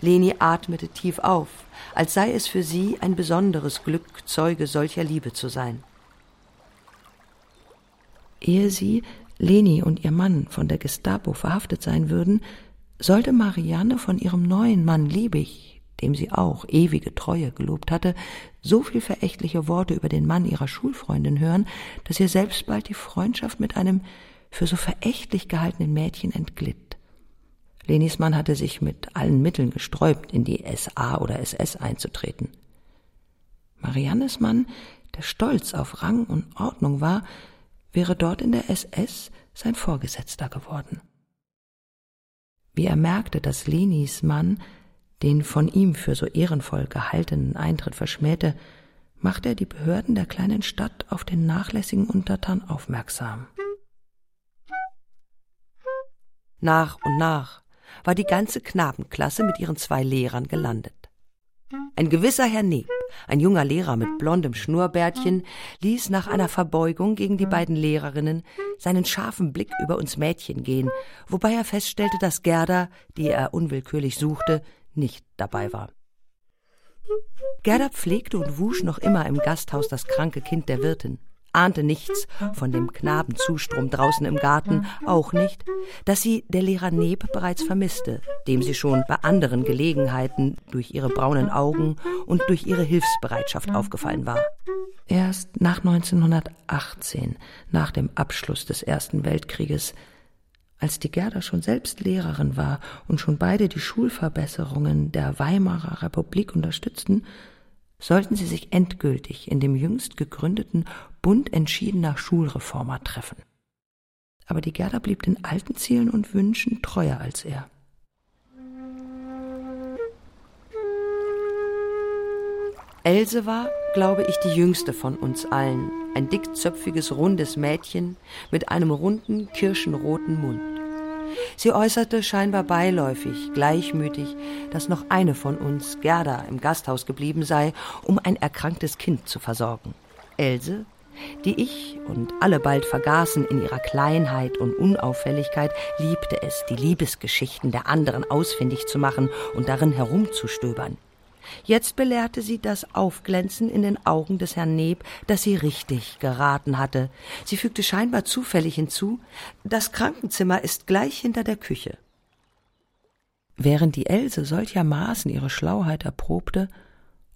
Leni atmete tief auf, als sei es für sie ein besonderes Glück, Zeuge solcher Liebe zu sein. Ehe sie, Leni und ihr Mann von der Gestapo verhaftet sein würden, sollte Marianne von ihrem neuen Mann Liebig, dem sie auch ewige Treue gelobt hatte, so viel verächtliche Worte über den Mann ihrer Schulfreundin hören, dass ihr selbst bald die Freundschaft mit einem für so verächtlich gehaltenen Mädchen entglitt. Lenis Mann hatte sich mit allen Mitteln gesträubt, in die SA oder SS einzutreten. Mariannes Mann, der stolz auf Rang und Ordnung war, wäre dort in der SS sein Vorgesetzter geworden. Wie er merkte, dass Lenis Mann den von ihm für so ehrenvoll gehaltenen Eintritt verschmähte, machte er die Behörden der kleinen Stadt auf den nachlässigen Untertan aufmerksam. Nach und nach war die ganze Knabenklasse mit ihren zwei Lehrern gelandet. Ein gewisser Herr Neb, ein junger Lehrer mit blondem Schnurrbärtchen, ließ nach einer Verbeugung gegen die beiden Lehrerinnen seinen scharfen Blick über uns Mädchen gehen, wobei er feststellte, dass Gerda, die er unwillkürlich suchte, nicht dabei war. Gerda pflegte und wusch noch immer im Gasthaus das kranke Kind der Wirtin ahnte nichts von dem Knabenzustrom draußen im Garten, auch nicht, dass sie der Lehrer Neb bereits vermisste, dem sie schon bei anderen Gelegenheiten durch ihre braunen Augen und durch ihre Hilfsbereitschaft aufgefallen war. Erst nach 1918, nach dem Abschluss des Ersten Weltkrieges, als die Gerda schon selbst Lehrerin war und schon beide die Schulverbesserungen der Weimarer Republik unterstützten, sollten sie sich endgültig in dem jüngst gegründeten Bund entschiedener Schulreformer treffen. Aber die Gerda blieb den alten Zielen und Wünschen treuer als er. Else war, glaube ich, die jüngste von uns allen, ein dickzöpfiges, rundes Mädchen mit einem runden, kirschenroten Mund. Sie äußerte scheinbar beiläufig, gleichmütig, dass noch eine von uns, Gerda, im Gasthaus geblieben sei, um ein erkranktes Kind zu versorgen. Else, die ich und alle bald vergaßen in ihrer Kleinheit und Unauffälligkeit, liebte es, die Liebesgeschichten der anderen ausfindig zu machen und darin herumzustöbern. Jetzt belehrte sie das Aufglänzen in den Augen des Herrn Neb, dass sie richtig geraten hatte. Sie fügte scheinbar zufällig hinzu, das Krankenzimmer ist gleich hinter der Küche. Während die Else solchermaßen ihre Schlauheit erprobte,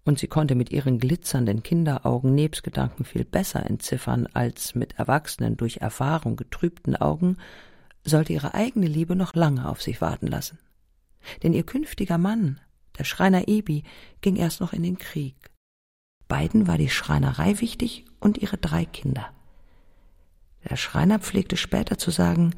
und sie konnte mit ihren glitzernden Kinderaugen Nebs Gedanken viel besser entziffern als mit erwachsenen, durch Erfahrung getrübten Augen, sollte ihre eigene Liebe noch lange auf sich warten lassen. Denn ihr künftiger Mann der Schreiner Ebi ging erst noch in den Krieg. Beiden war die Schreinerei wichtig und ihre drei Kinder. Der Schreiner pflegte später zu sagen,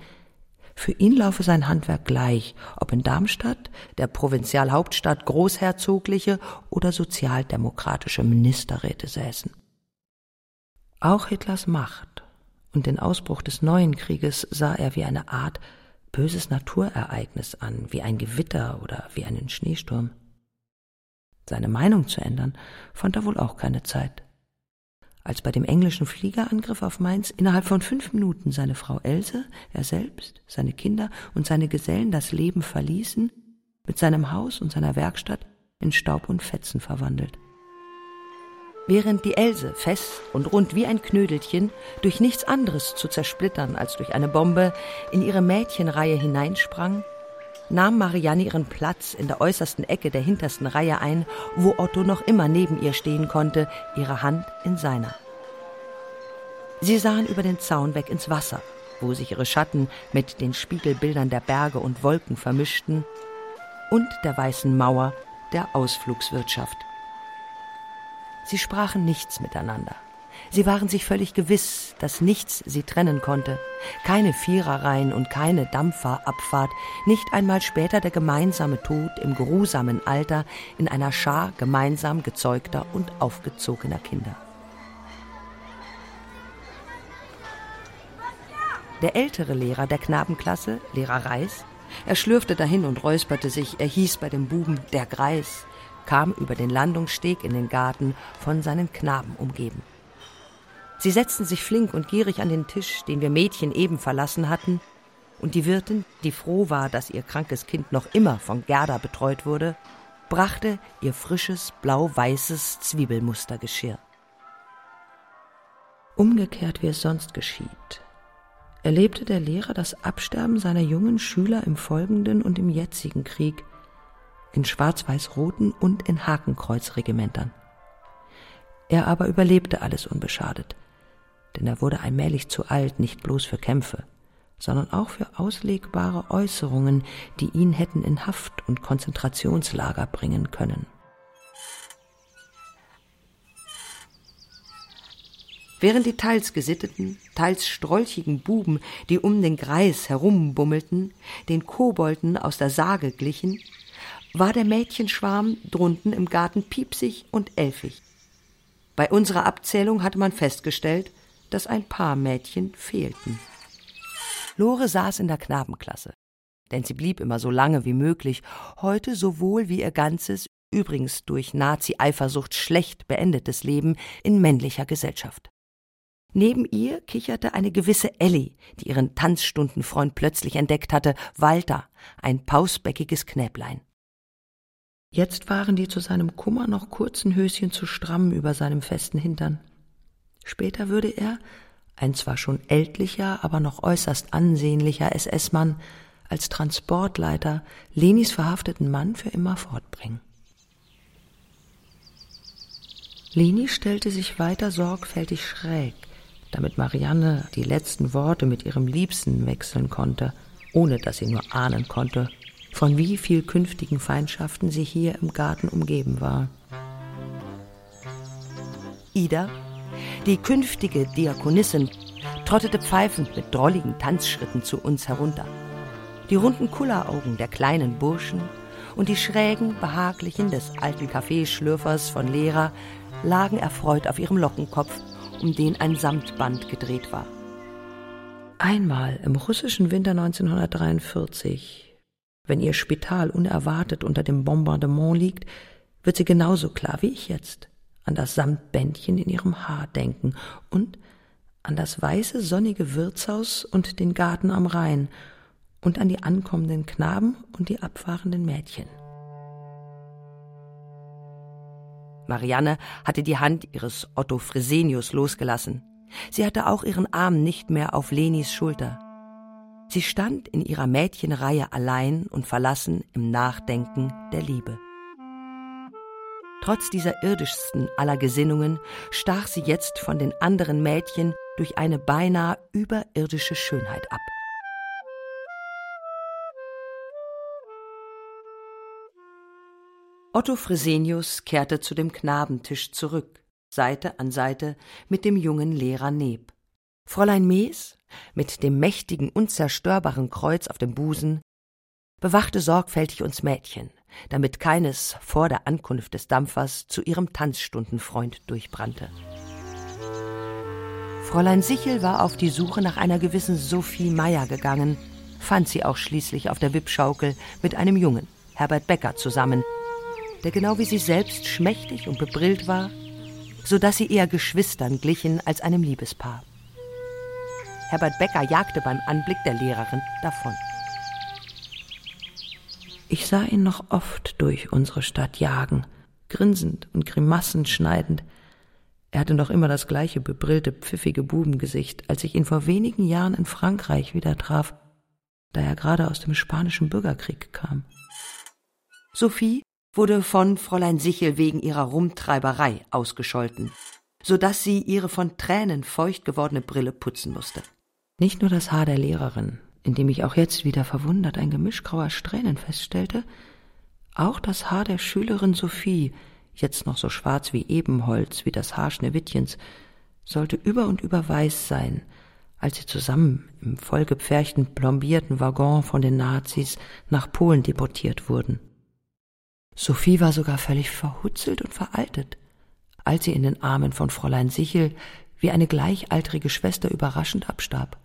für ihn laufe sein Handwerk gleich, ob in Darmstadt, der Provinzialhauptstadt großherzogliche oder sozialdemokratische Ministerräte säßen. Auch Hitlers Macht und den Ausbruch des neuen Krieges sah er wie eine Art böses Naturereignis an, wie ein Gewitter oder wie einen Schneesturm. Seine Meinung zu ändern, fand er wohl auch keine Zeit. Als bei dem englischen Fliegerangriff auf Mainz innerhalb von fünf Minuten seine Frau Else, er selbst, seine Kinder und seine Gesellen das Leben verließen, mit seinem Haus und seiner Werkstatt in Staub und Fetzen verwandelt. Während die Else fest und rund wie ein Knödelchen, durch nichts anderes zu zersplittern als durch eine Bombe, in ihre Mädchenreihe hineinsprang, nahm Marianne ihren Platz in der äußersten Ecke der hintersten Reihe ein, wo Otto noch immer neben ihr stehen konnte, ihre Hand in seiner. Sie sahen über den Zaun weg ins Wasser, wo sich ihre Schatten mit den Spiegelbildern der Berge und Wolken vermischten, und der weißen Mauer der Ausflugswirtschaft. Sie sprachen nichts miteinander. Sie waren sich völlig gewiss, dass nichts sie trennen konnte. Keine Viererreihen und keine Dampferabfahrt, nicht einmal später der gemeinsame Tod im geruhsamen Alter in einer Schar gemeinsam gezeugter und aufgezogener Kinder. Der ältere Lehrer der Knabenklasse, Lehrer Reis, er schlürfte dahin und räusperte sich, er hieß bei dem Buben der Greis, kam über den Landungssteg in den Garten von seinen Knaben umgeben. Sie setzten sich flink und gierig an den Tisch, den wir Mädchen eben verlassen hatten, und die Wirtin, die froh war, dass ihr krankes Kind noch immer von Gerda betreut wurde, brachte ihr frisches, blau-weißes Zwiebelmustergeschirr. Umgekehrt, wie es sonst geschieht, erlebte der Lehrer das Absterben seiner jungen Schüler im folgenden und im jetzigen Krieg, in schwarz-weiß-roten und in Hakenkreuzregimentern. Er aber überlebte alles unbeschadet, denn er wurde allmählich zu alt, nicht bloß für Kämpfe, sondern auch für auslegbare Äußerungen, die ihn hätten in Haft und Konzentrationslager bringen können. Während die teils gesitteten, teils strolchigen Buben, die um den Greis herumbummelten, den Kobolden aus der Sage glichen, war der Mädchenschwarm drunten im Garten piepsig und elfig. Bei unserer Abzählung hatte man festgestellt, dass ein paar Mädchen fehlten. Lore saß in der Knabenklasse, denn sie blieb immer so lange wie möglich, heute sowohl wie ihr ganzes übrigens durch Nazi-Eifersucht schlecht beendetes Leben in männlicher Gesellschaft. Neben ihr kicherte eine gewisse Elli, die ihren Tanzstundenfreund plötzlich entdeckt hatte, Walter, ein pausbäckiges Knäblein. Jetzt waren die zu seinem Kummer noch kurzen Höschen zu stramm über seinem festen Hintern. Später würde er, ein zwar schon ältlicher, aber noch äußerst ansehnlicher SS-Mann, als Transportleiter Lenis verhafteten Mann für immer fortbringen. Leni stellte sich weiter sorgfältig schräg, damit Marianne die letzten Worte mit ihrem Liebsten wechseln konnte, ohne dass sie nur ahnen konnte, von wie viel künftigen Feindschaften sie hier im Garten umgeben war. Ida, die künftige Diakonissin, trottete pfeifend mit drolligen Tanzschritten zu uns herunter. Die runden Kulleraugen der kleinen Burschen und die schrägen, behaglichen des alten Kaffeeschlürfers von Lehrer lagen erfreut auf ihrem Lockenkopf um den ein Samtband gedreht war. Einmal im russischen Winter 1943, wenn ihr Spital unerwartet unter dem Bombardement liegt, wird sie genauso klar wie ich jetzt an das Samtbändchen in ihrem Haar denken und an das weiße sonnige Wirtshaus und den Garten am Rhein und an die ankommenden Knaben und die abfahrenden Mädchen. Marianne hatte die Hand ihres Otto Fresenius losgelassen. Sie hatte auch ihren Arm nicht mehr auf Lenis Schulter. Sie stand in ihrer Mädchenreihe allein und verlassen im Nachdenken der Liebe. Trotz dieser irdischsten aller Gesinnungen stach sie jetzt von den anderen Mädchen durch eine beinahe überirdische Schönheit ab. Otto Fresenius kehrte zu dem Knabentisch zurück, Seite an Seite mit dem jungen Lehrer Neb. Fräulein Mees, mit dem mächtigen, unzerstörbaren Kreuz auf dem Busen, bewachte sorgfältig uns Mädchen, damit keines vor der Ankunft des Dampfers zu ihrem Tanzstundenfreund durchbrannte. Fräulein Sichel war auf die Suche nach einer gewissen Sophie Meyer gegangen, fand sie auch schließlich auf der Wippschaukel mit einem Jungen, Herbert Becker, zusammen, der genau wie sie selbst schmächtig und bebrillt war, so dass sie eher Geschwistern glichen als einem Liebespaar. Herbert Becker jagte beim Anblick der Lehrerin davon. Ich sah ihn noch oft durch unsere Stadt jagen, grinsend und Grimassen schneidend. Er hatte noch immer das gleiche bebrillte, pfiffige Bubengesicht, als ich ihn vor wenigen Jahren in Frankreich wieder traf, da er gerade aus dem spanischen Bürgerkrieg kam. Sophie wurde von Fräulein Sichel wegen ihrer Rumtreiberei ausgescholten, so dass sie ihre von Tränen feucht gewordene Brille putzen musste. Nicht nur das Haar der Lehrerin, in dem ich auch jetzt wieder verwundert ein Gemisch grauer Strähnen feststellte, auch das Haar der Schülerin Sophie, jetzt noch so schwarz wie Ebenholz, wie das Haar Schneewittchens, sollte über und über weiß sein, als sie zusammen im vollgepferchten, plombierten Waggon von den Nazis nach Polen deportiert wurden. Sophie war sogar völlig verhutzelt und veraltet, als sie in den Armen von Fräulein Sichel wie eine gleichaltrige Schwester überraschend abstarb.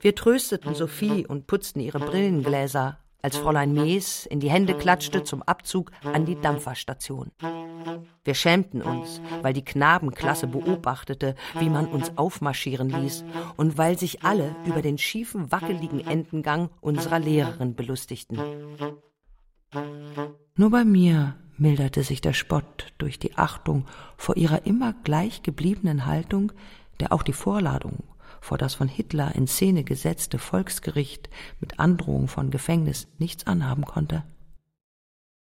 Wir trösteten Sophie und putzten ihre Brillengläser, als Fräulein Mees in die Hände klatschte zum Abzug an die Dampferstation. Wir schämten uns, weil die Knabenklasse beobachtete, wie man uns aufmarschieren ließ und weil sich alle über den schiefen, wackeligen Endengang unserer Lehrerin belustigten. Nur bei mir milderte sich der Spott durch die Achtung vor ihrer immer gleich gebliebenen Haltung, der auch die Vorladung vor das von Hitler in Szene gesetzte Volksgericht mit Androhung von Gefängnis nichts anhaben konnte.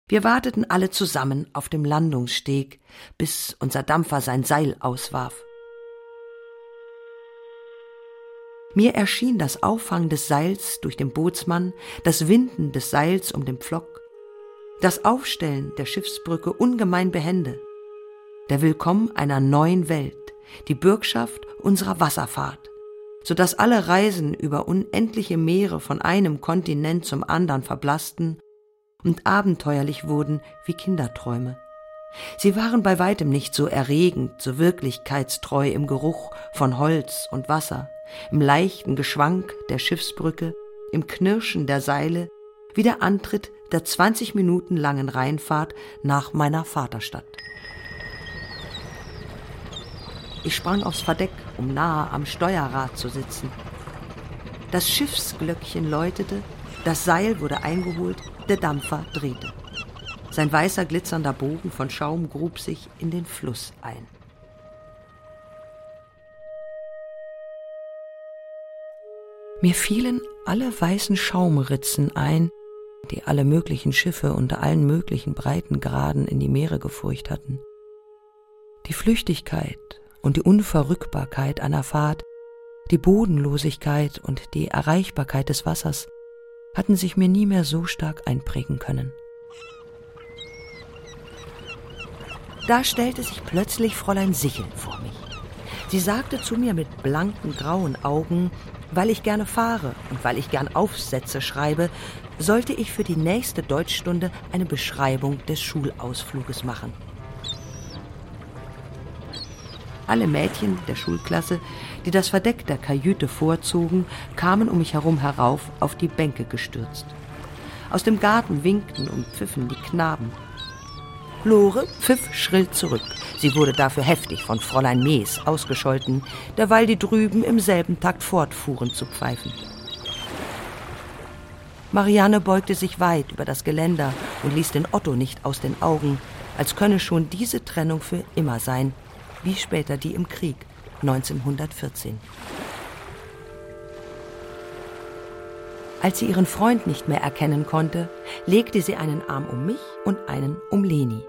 Wir warteten alle zusammen auf dem Landungssteg, bis unser Dampfer sein Seil auswarf. Mir erschien das Auffangen des Seils durch den Bootsmann, das Winden des Seils um den Pflock, das Aufstellen der Schiffsbrücke ungemein behende, der Willkommen einer neuen Welt, die Bürgschaft unserer Wasserfahrt, so dass alle Reisen über unendliche Meere von einem Kontinent zum anderen verblassten und abenteuerlich wurden wie Kinderträume. Sie waren bei weitem nicht so erregend, so wirklichkeitstreu im Geruch von Holz und Wasser, im leichten Geschwank der Schiffsbrücke, im Knirschen der Seile, wie der Antritt der 20 Minuten langen Rheinfahrt nach meiner Vaterstadt. Ich sprang aufs Verdeck, um nahe am Steuerrad zu sitzen. Das Schiffsglöckchen läutete, das Seil wurde eingeholt, der Dampfer drehte. Sein weißer glitzernder Bogen von Schaum grub sich in den Fluss ein. Mir fielen alle weißen Schaumritzen ein, die alle möglichen Schiffe unter allen möglichen Breitengraden in die Meere gefurcht hatten. Die Flüchtigkeit und die Unverrückbarkeit einer Fahrt, die Bodenlosigkeit und die Erreichbarkeit des Wassers hatten sich mir nie mehr so stark einprägen können. Da stellte sich plötzlich Fräulein Sichel vor mich. Sie sagte zu mir mit blanken grauen Augen, weil ich gerne fahre und weil ich gern Aufsätze schreibe, sollte ich für die nächste Deutschstunde eine Beschreibung des Schulausfluges machen. Alle Mädchen der Schulklasse, die das Verdeck der Kajüte vorzogen, kamen um mich herum herauf auf die Bänke gestürzt. Aus dem Garten winkten und pfiffen die Knaben. Lore pfiff schrill zurück. Sie wurde dafür heftig von Fräulein Mees ausgescholten, derweil die drüben im selben Takt fortfuhren zu pfeifen. Marianne beugte sich weit über das Geländer und ließ den Otto nicht aus den Augen, als könne schon diese Trennung für immer sein, wie später die im Krieg 1914. Als sie ihren Freund nicht mehr erkennen konnte, legte sie einen Arm um mich und einen um Leni.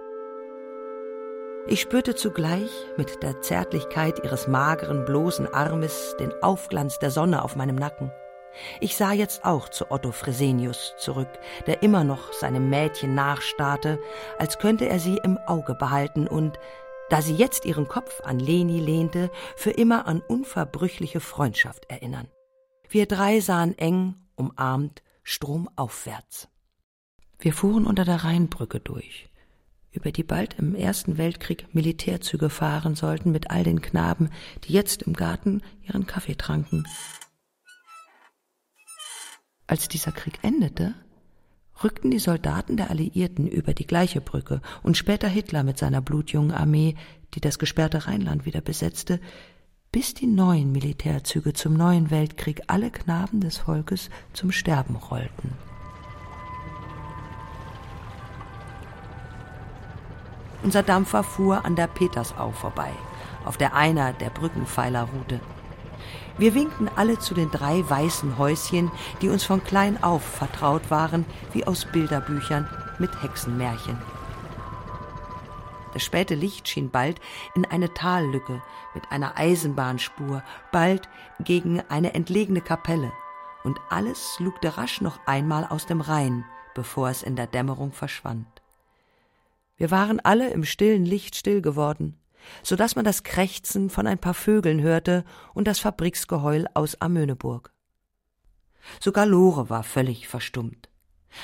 Ich spürte zugleich mit der Zärtlichkeit ihres mageren, bloßen Armes den Aufglanz der Sonne auf meinem Nacken. Ich sah jetzt auch zu Otto Fresenius zurück, der immer noch seinem Mädchen nachstarrte, als könnte er sie im Auge behalten und, da sie jetzt ihren Kopf an Leni lehnte, für immer an unverbrüchliche Freundschaft erinnern. Wir drei sahen eng, umarmt, stromaufwärts. Wir fuhren unter der Rheinbrücke durch über die bald im Ersten Weltkrieg Militärzüge fahren sollten mit all den Knaben, die jetzt im Garten ihren Kaffee tranken. Als dieser Krieg endete, rückten die Soldaten der Alliierten über die gleiche Brücke und später Hitler mit seiner blutjungen Armee, die das gesperrte Rheinland wieder besetzte, bis die neuen Militärzüge zum neuen Weltkrieg alle Knaben des Volkes zum Sterben rollten. Unser Dampfer fuhr an der Petersau vorbei, auf der einer der Brückenpfeilerroute. Wir winkten alle zu den drei weißen Häuschen, die uns von klein auf vertraut waren, wie aus Bilderbüchern mit Hexenmärchen. Das späte Licht schien bald in eine Tallücke mit einer Eisenbahnspur, bald gegen eine entlegene Kapelle, und alles lugte rasch noch einmal aus dem Rhein, bevor es in der Dämmerung verschwand. Wir waren alle im stillen Licht still geworden, so dass man das Krächzen von ein paar Vögeln hörte und das Fabriksgeheul aus Amöneburg. Sogar Lore war völlig verstummt.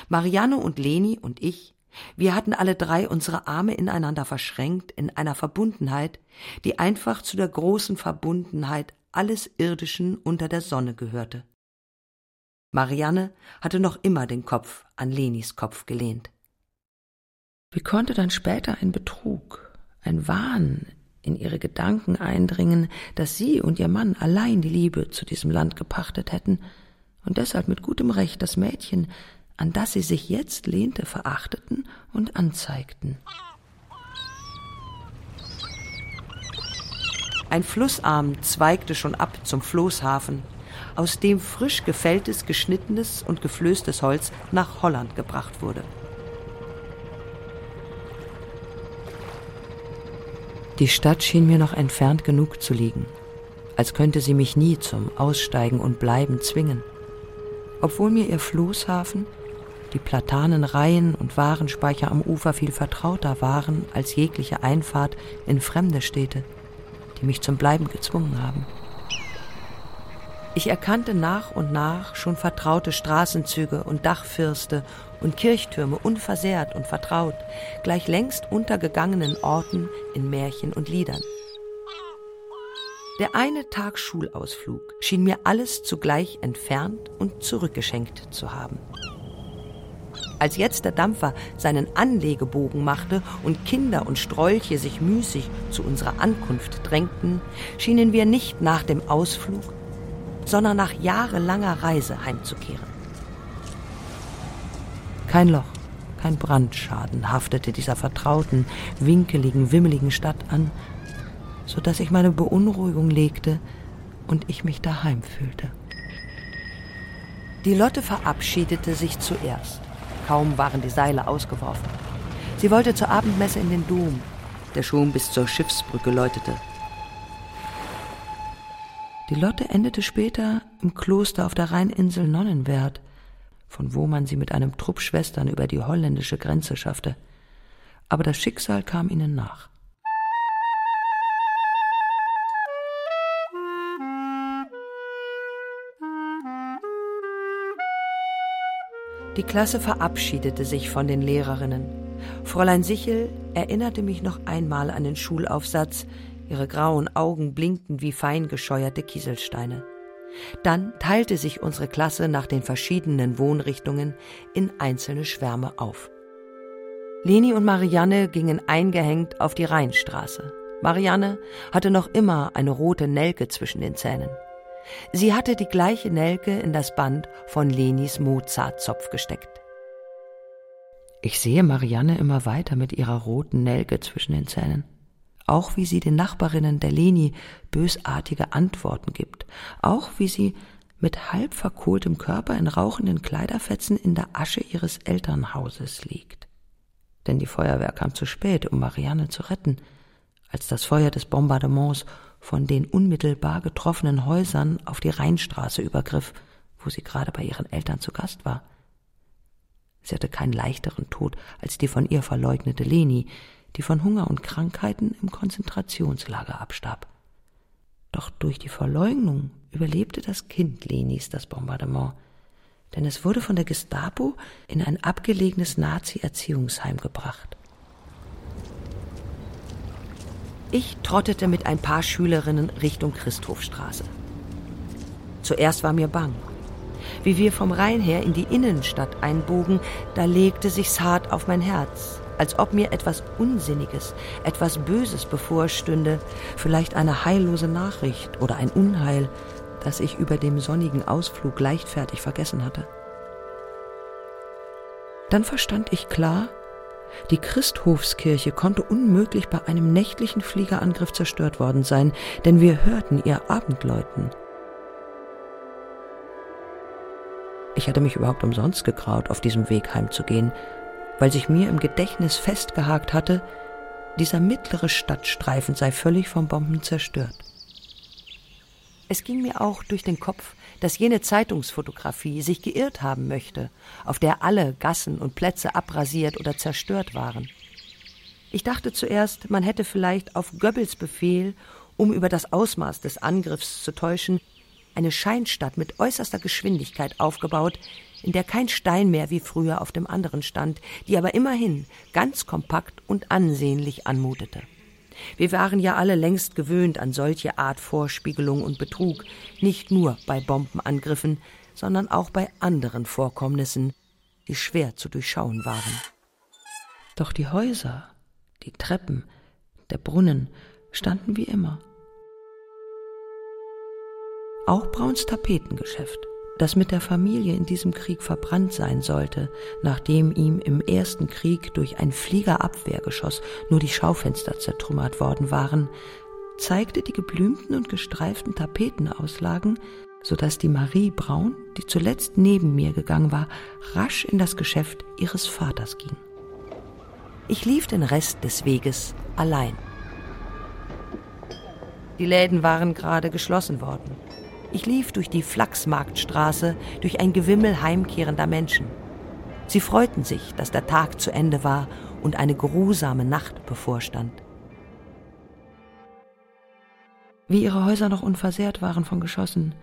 Marianne und Leni und ich, wir hatten alle drei unsere Arme ineinander verschränkt in einer Verbundenheit, die einfach zu der großen Verbundenheit alles Irdischen unter der Sonne gehörte. Marianne hatte noch immer den Kopf an Lenis Kopf gelehnt. Wie konnte dann später ein Betrug, ein Wahn in ihre Gedanken eindringen, dass sie und ihr Mann allein die Liebe zu diesem Land gepachtet hätten und deshalb mit gutem Recht das Mädchen, an das sie sich jetzt lehnte, verachteten und anzeigten. Ein Flussarm zweigte schon ab zum Floßhafen, aus dem frisch gefälltes, geschnittenes und geflößtes Holz nach Holland gebracht wurde. Die Stadt schien mir noch entfernt genug zu liegen, als könnte sie mich nie zum Aussteigen und Bleiben zwingen. Obwohl mir ihr Floßhafen, die Platanenreihen und Warenspeicher am Ufer viel vertrauter waren als jegliche Einfahrt in fremde Städte, die mich zum Bleiben gezwungen haben. Ich erkannte nach und nach schon vertraute Straßenzüge und Dachfirste und Kirchtürme unversehrt und vertraut, gleich längst untergegangenen Orten in Märchen und Liedern. Der eine Tag Schulausflug schien mir alles zugleich entfernt und zurückgeschenkt zu haben. Als jetzt der Dampfer seinen Anlegebogen machte und Kinder und Strolche sich müßig zu unserer Ankunft drängten, schienen wir nicht nach dem Ausflug, sondern nach jahrelanger Reise heimzukehren. Kein Loch, kein Brandschaden haftete dieser vertrauten, winkeligen, wimmeligen Stadt an, so dass ich meine Beunruhigung legte und ich mich daheim fühlte. Die Lotte verabschiedete sich zuerst. Kaum waren die Seile ausgeworfen. Sie wollte zur Abendmesse in den Dom, der schon bis zur Schiffsbrücke läutete. Die Lotte endete später im Kloster auf der Rheininsel Nonnenwert, von wo man sie mit einem Trupp Schwestern über die holländische Grenze schaffte. Aber das Schicksal kam ihnen nach. Die Klasse verabschiedete sich von den Lehrerinnen. Fräulein Sichel erinnerte mich noch einmal an den Schulaufsatz, ihre grauen Augen blinkten wie fein gescheuerte Kieselsteine. Dann teilte sich unsere Klasse nach den verschiedenen Wohnrichtungen in einzelne Schwärme auf. Leni und Marianne gingen eingehängt auf die Rheinstraße. Marianne hatte noch immer eine rote Nelke zwischen den Zähnen. Sie hatte die gleiche Nelke in das Band von Lenis Mozartzopf gesteckt. Ich sehe Marianne immer weiter mit ihrer roten Nelke zwischen den Zähnen. Auch wie sie den Nachbarinnen der Leni bösartige Antworten gibt. Auch wie sie mit halb verkohltem Körper in rauchenden Kleiderfetzen in der Asche ihres Elternhauses liegt. Denn die Feuerwehr kam zu spät, um Marianne zu retten. Als das Feuer des Bombardements von den unmittelbar getroffenen Häusern auf die Rheinstraße übergriff, wo sie gerade bei ihren Eltern zu Gast war. Sie hatte keinen leichteren Tod als die von ihr verleugnete Leni, die von Hunger und Krankheiten im Konzentrationslager abstarb. Doch durch die Verleugnung überlebte das Kind Lenis das Bombardement, denn es wurde von der Gestapo in ein abgelegenes Nazi-Erziehungsheim gebracht. Ich trottete mit ein paar Schülerinnen Richtung Christophstraße. Zuerst war mir bang. Wie wir vom Rhein her in die Innenstadt einbogen, da legte sich's hart auf mein Herz, als ob mir etwas Unsinniges, etwas Böses bevorstünde, vielleicht eine heillose Nachricht oder ein Unheil, das ich über dem sonnigen Ausflug leichtfertig vergessen hatte. Dann verstand ich klar, die Christhofskirche konnte unmöglich bei einem nächtlichen Fliegerangriff zerstört worden sein, denn wir hörten ihr Abendläuten. Ich hatte mich überhaupt umsonst getraut, auf diesem Weg heimzugehen, weil sich mir im Gedächtnis festgehakt hatte, dieser mittlere Stadtstreifen sei völlig von Bomben zerstört. Es ging mir auch durch den Kopf, dass jene Zeitungsfotografie sich geirrt haben möchte, auf der alle Gassen und Plätze abrasiert oder zerstört waren. Ich dachte zuerst, man hätte vielleicht auf Goebbels Befehl, um über das Ausmaß des Angriffs zu täuschen, eine Scheinstadt mit äußerster Geschwindigkeit aufgebaut, in der kein Stein mehr wie früher auf dem anderen stand, die aber immerhin ganz kompakt und ansehnlich anmutete. Wir waren ja alle längst gewöhnt an solche Art Vorspiegelung und Betrug, nicht nur bei Bombenangriffen, sondern auch bei anderen Vorkommnissen, die schwer zu durchschauen waren. Doch die Häuser, die Treppen, der Brunnen standen wie immer. Auch Brauns Tapetengeschäft das mit der Familie in diesem Krieg verbrannt sein sollte, nachdem ihm im ersten Krieg durch ein Fliegerabwehrgeschoss nur die Schaufenster zertrümmert worden waren, zeigte die geblümten und gestreiften Tapetenauslagen, so dass die Marie Braun, die zuletzt neben mir gegangen war, rasch in das Geschäft ihres Vaters ging. Ich lief den Rest des Weges allein. Die Läden waren gerade geschlossen worden. Ich lief durch die Flachsmarktstraße, durch ein Gewimmel heimkehrender Menschen. Sie freuten sich, dass der Tag zu Ende war und eine grusame Nacht bevorstand. Wie ihre Häuser noch unversehrt waren von Geschossen,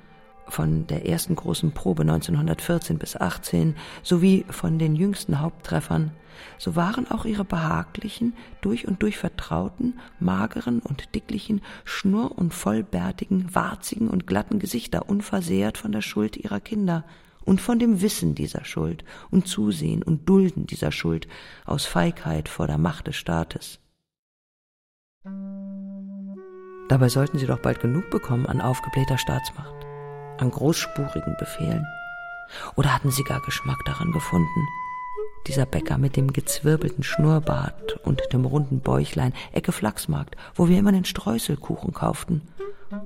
von der ersten großen Probe 1914 bis 18 sowie von den jüngsten Haupttreffern, so waren auch ihre behaglichen, durch und durch vertrauten, mageren und dicklichen, schnurr- und vollbärtigen, warzigen und glatten Gesichter unversehrt von der Schuld ihrer Kinder und von dem Wissen dieser Schuld und Zusehen und Dulden dieser Schuld aus Feigheit vor der Macht des Staates. Dabei sollten sie doch bald genug bekommen an aufgeblähter Staatsmacht, an großspurigen Befehlen. Oder hatten sie gar Geschmack daran gefunden, dieser Bäcker mit dem gezwirbelten Schnurrbart und dem runden Bäuchlein, Ecke Flachsmarkt, wo wir immer den Streuselkuchen kauften.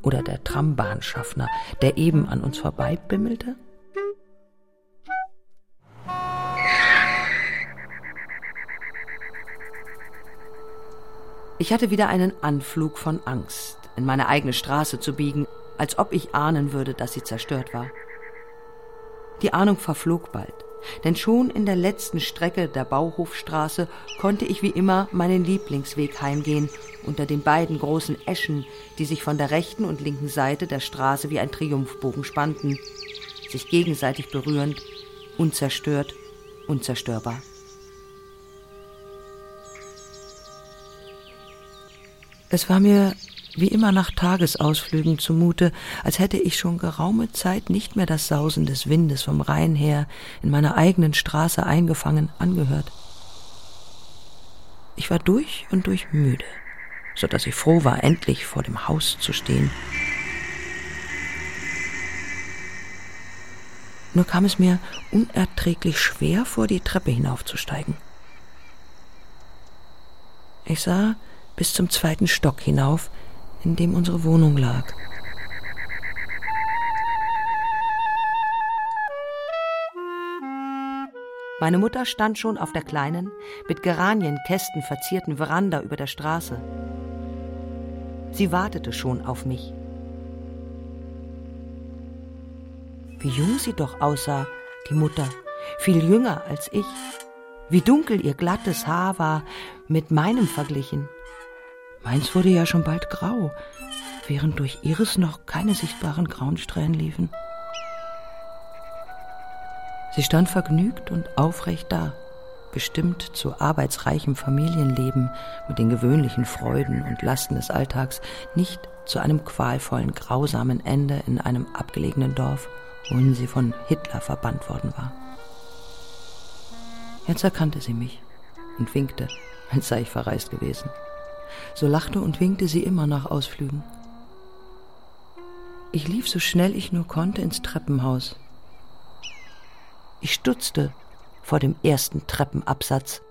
Oder der Trambahnschaffner, der eben an uns vorbeibimmelte? Ich hatte wieder einen Anflug von Angst, in meine eigene Straße zu biegen, als ob ich ahnen würde, dass sie zerstört war. Die Ahnung verflog bald. Denn schon in der letzten Strecke der Bauhofstraße konnte ich wie immer meinen Lieblingsweg heimgehen, unter den beiden großen Eschen, die sich von der rechten und linken Seite der Straße wie ein Triumphbogen spannten, sich gegenseitig berührend, unzerstört, unzerstörbar. Es war mir wie immer nach Tagesausflügen zumute, als hätte ich schon geraume Zeit nicht mehr das Sausen des Windes vom Rhein her in meiner eigenen Straße eingefangen angehört. Ich war durch und durch müde, so dass ich froh war, endlich vor dem Haus zu stehen. Nur kam es mir unerträglich schwer vor, die Treppe hinaufzusteigen. Ich sah bis zum zweiten Stock hinauf, in dem unsere Wohnung lag. Meine Mutter stand schon auf der kleinen, mit Geranienkästen verzierten Veranda über der Straße. Sie wartete schon auf mich. Wie jung sie doch aussah, die Mutter, viel jünger als ich. Wie dunkel ihr glattes Haar war, mit meinem verglichen. Meins wurde ja schon bald grau, während durch ihres noch keine sichtbaren grauen Strähnen liefen. Sie stand vergnügt und aufrecht da, bestimmt zu arbeitsreichem Familienleben mit den gewöhnlichen Freuden und Lasten des Alltags, nicht zu einem qualvollen, grausamen Ende in einem abgelegenen Dorf, wohin sie von Hitler verbannt worden war. Jetzt erkannte sie mich und winkte, als sei ich verreist gewesen. So lachte und winkte sie immer nach Ausflügen. Ich lief so schnell ich nur konnte ins Treppenhaus. Ich stutzte vor dem ersten Treppenabsatz.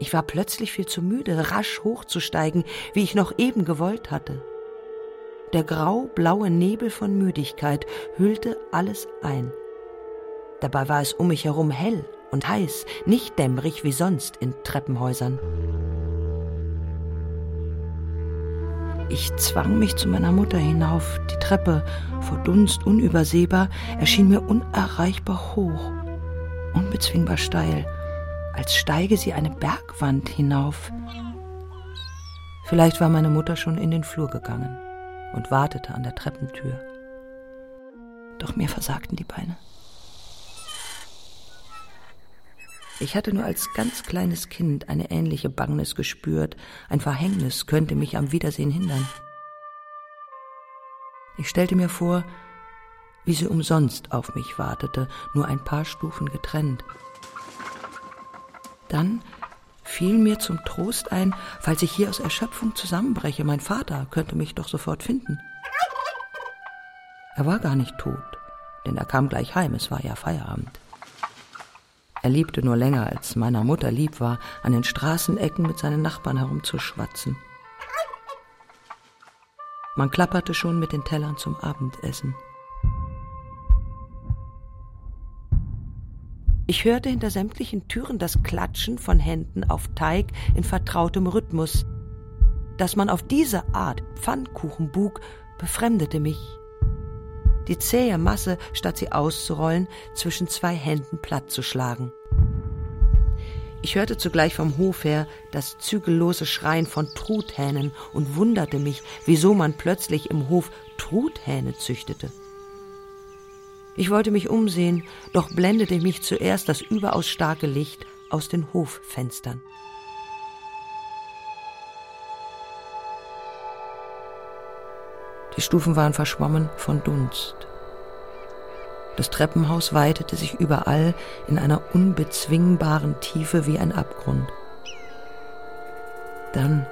Ich war plötzlich viel zu müde, rasch hochzusteigen, wie ich noch eben gewollt hatte. Der grau-blaue Nebel von Müdigkeit hüllte alles ein. Dabei war es um mich herum hell und heiß, nicht dämmerig wie sonst in Treppenhäusern. Ich zwang mich zu meiner Mutter hinauf. Die Treppe, vor Dunst unübersehbar, erschien mir unerreichbar hoch, unbezwingbar steil, als steige sie eine Bergwand hinauf. Vielleicht war meine Mutter schon in den Flur gegangen und wartete an der Treppentür. Doch mir versagten die Beine. Ich hatte nur als ganz kleines Kind eine ähnliche Bangnis gespürt, ein Verhängnis könnte mich am Wiedersehen hindern. Ich stellte mir vor, wie sie umsonst auf mich wartete, nur ein paar Stufen getrennt. Dann fiel mir zum Trost ein, falls ich hier aus Erschöpfung zusammenbreche, mein Vater könnte mich doch sofort finden. Er war gar nicht tot, denn er kam gleich heim, es war ja Feierabend. Er liebte nur länger, als meiner Mutter lieb war, an den Straßenecken mit seinen Nachbarn herumzuschwatzen. Man klapperte schon mit den Tellern zum Abendessen. Ich hörte hinter sämtlichen Türen das Klatschen von Händen auf Teig in vertrautem Rhythmus. Dass man auf diese Art Pfannkuchen bug, befremdete mich die zähe Masse, statt sie auszurollen, zwischen zwei Händen platt zu schlagen. Ich hörte zugleich vom Hof her das zügellose Schreien von Truthähnen und wunderte mich, wieso man plötzlich im Hof Truthähne züchtete. Ich wollte mich umsehen, doch blendete mich zuerst das überaus starke Licht aus den Hoffenstern. Die Stufen waren verschwommen von Dunst. Das Treppenhaus weitete sich überall in einer unbezwingbaren Tiefe wie ein Abgrund. Dann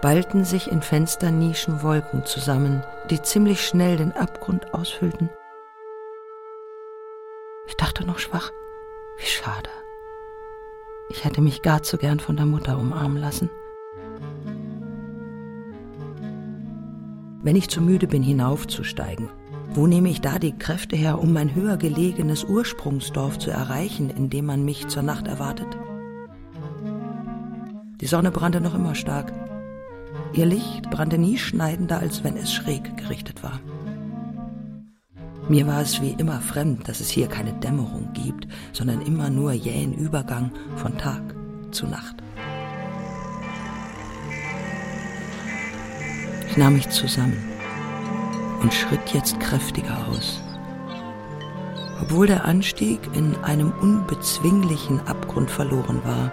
ballten sich in Fensternischen Wolken zusammen, die ziemlich schnell den Abgrund ausfüllten. Ich dachte noch schwach, wie schade. Ich hätte mich gar zu gern von der Mutter umarmen lassen. Wenn ich zu müde bin, hinaufzusteigen, wo nehme ich da die Kräfte her, um mein höher gelegenes Ursprungsdorf zu erreichen, in dem man mich zur Nacht erwartet? Die Sonne brannte noch immer stark. Ihr Licht brannte nie schneidender, als wenn es schräg gerichtet war. Mir war es wie immer fremd, dass es hier keine Dämmerung gibt, sondern immer nur jähen Übergang von Tag zu Nacht. Ich nahm mich zusammen und schritt jetzt kräftiger aus. Obwohl der Anstieg in einem unbezwinglichen Abgrund verloren war,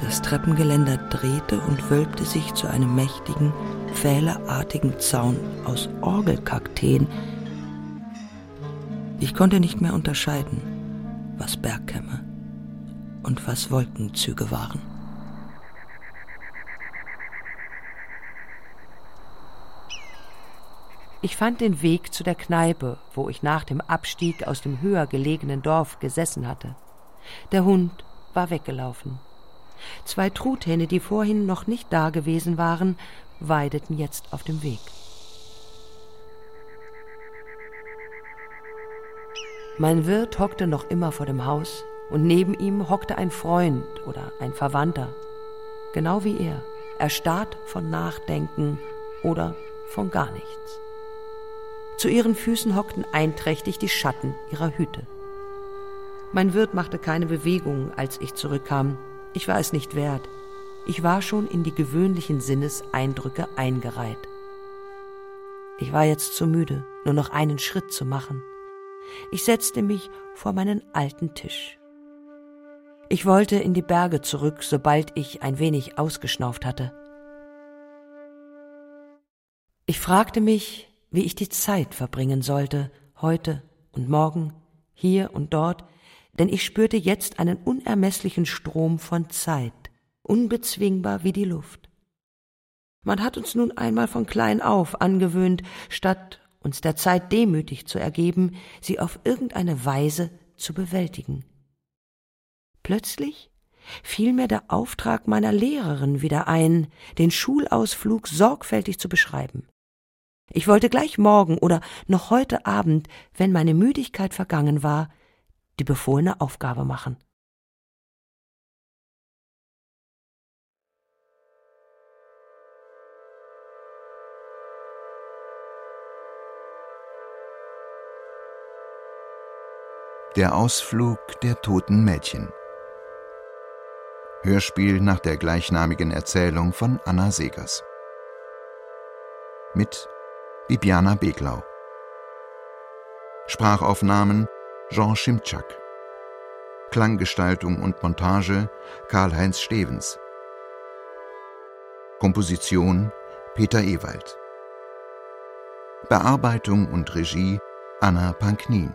das Treppengeländer drehte und wölbte sich zu einem mächtigen, pfähleartigen Zaun aus Orgelkakteen. Ich konnte nicht mehr unterscheiden, was Bergkämme und was Wolkenzüge waren. Ich fand den Weg zu der Kneipe, wo ich nach dem Abstieg aus dem höher gelegenen Dorf gesessen hatte. Der Hund war weggelaufen. Zwei Truthähne, die vorhin noch nicht da gewesen waren, weideten jetzt auf dem Weg. Mein Wirt hockte noch immer vor dem Haus, und neben ihm hockte ein Freund oder ein Verwandter, genau wie er, erstarrt von Nachdenken oder von gar nichts. Zu ihren Füßen hockten einträchtig die Schatten ihrer Hüte. Mein Wirt machte keine Bewegung, als ich zurückkam. Ich war es nicht wert. Ich war schon in die gewöhnlichen Sinneseindrücke eingereiht. Ich war jetzt zu müde, nur noch einen Schritt zu machen. Ich setzte mich vor meinen alten Tisch. Ich wollte in die Berge zurück, sobald ich ein wenig ausgeschnauft hatte. Ich fragte mich, wie ich die Zeit verbringen sollte, heute und morgen, hier und dort, denn ich spürte jetzt einen unermesslichen Strom von Zeit, unbezwingbar wie die Luft. Man hat uns nun einmal von klein auf angewöhnt, statt uns der Zeit demütig zu ergeben, sie auf irgendeine Weise zu bewältigen. Plötzlich fiel mir der Auftrag meiner Lehrerin wieder ein, den Schulausflug sorgfältig zu beschreiben. Ich wollte gleich morgen oder noch heute Abend, wenn meine Müdigkeit vergangen war, die befohlene Aufgabe machen. Der Ausflug der toten Mädchen. Hörspiel nach der gleichnamigen Erzählung von Anna Segers. Mit Bibiana Beglau. Sprachaufnahmen Jean Schimczak. Klanggestaltung und Montage Karl-Heinz Stevens. Komposition Peter Ewald. Bearbeitung und Regie Anna Panknin.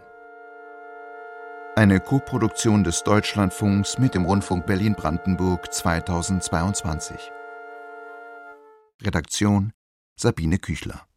Eine Koproduktion des Deutschlandfunks mit dem Rundfunk Berlin-Brandenburg 2022. Redaktion Sabine Küchler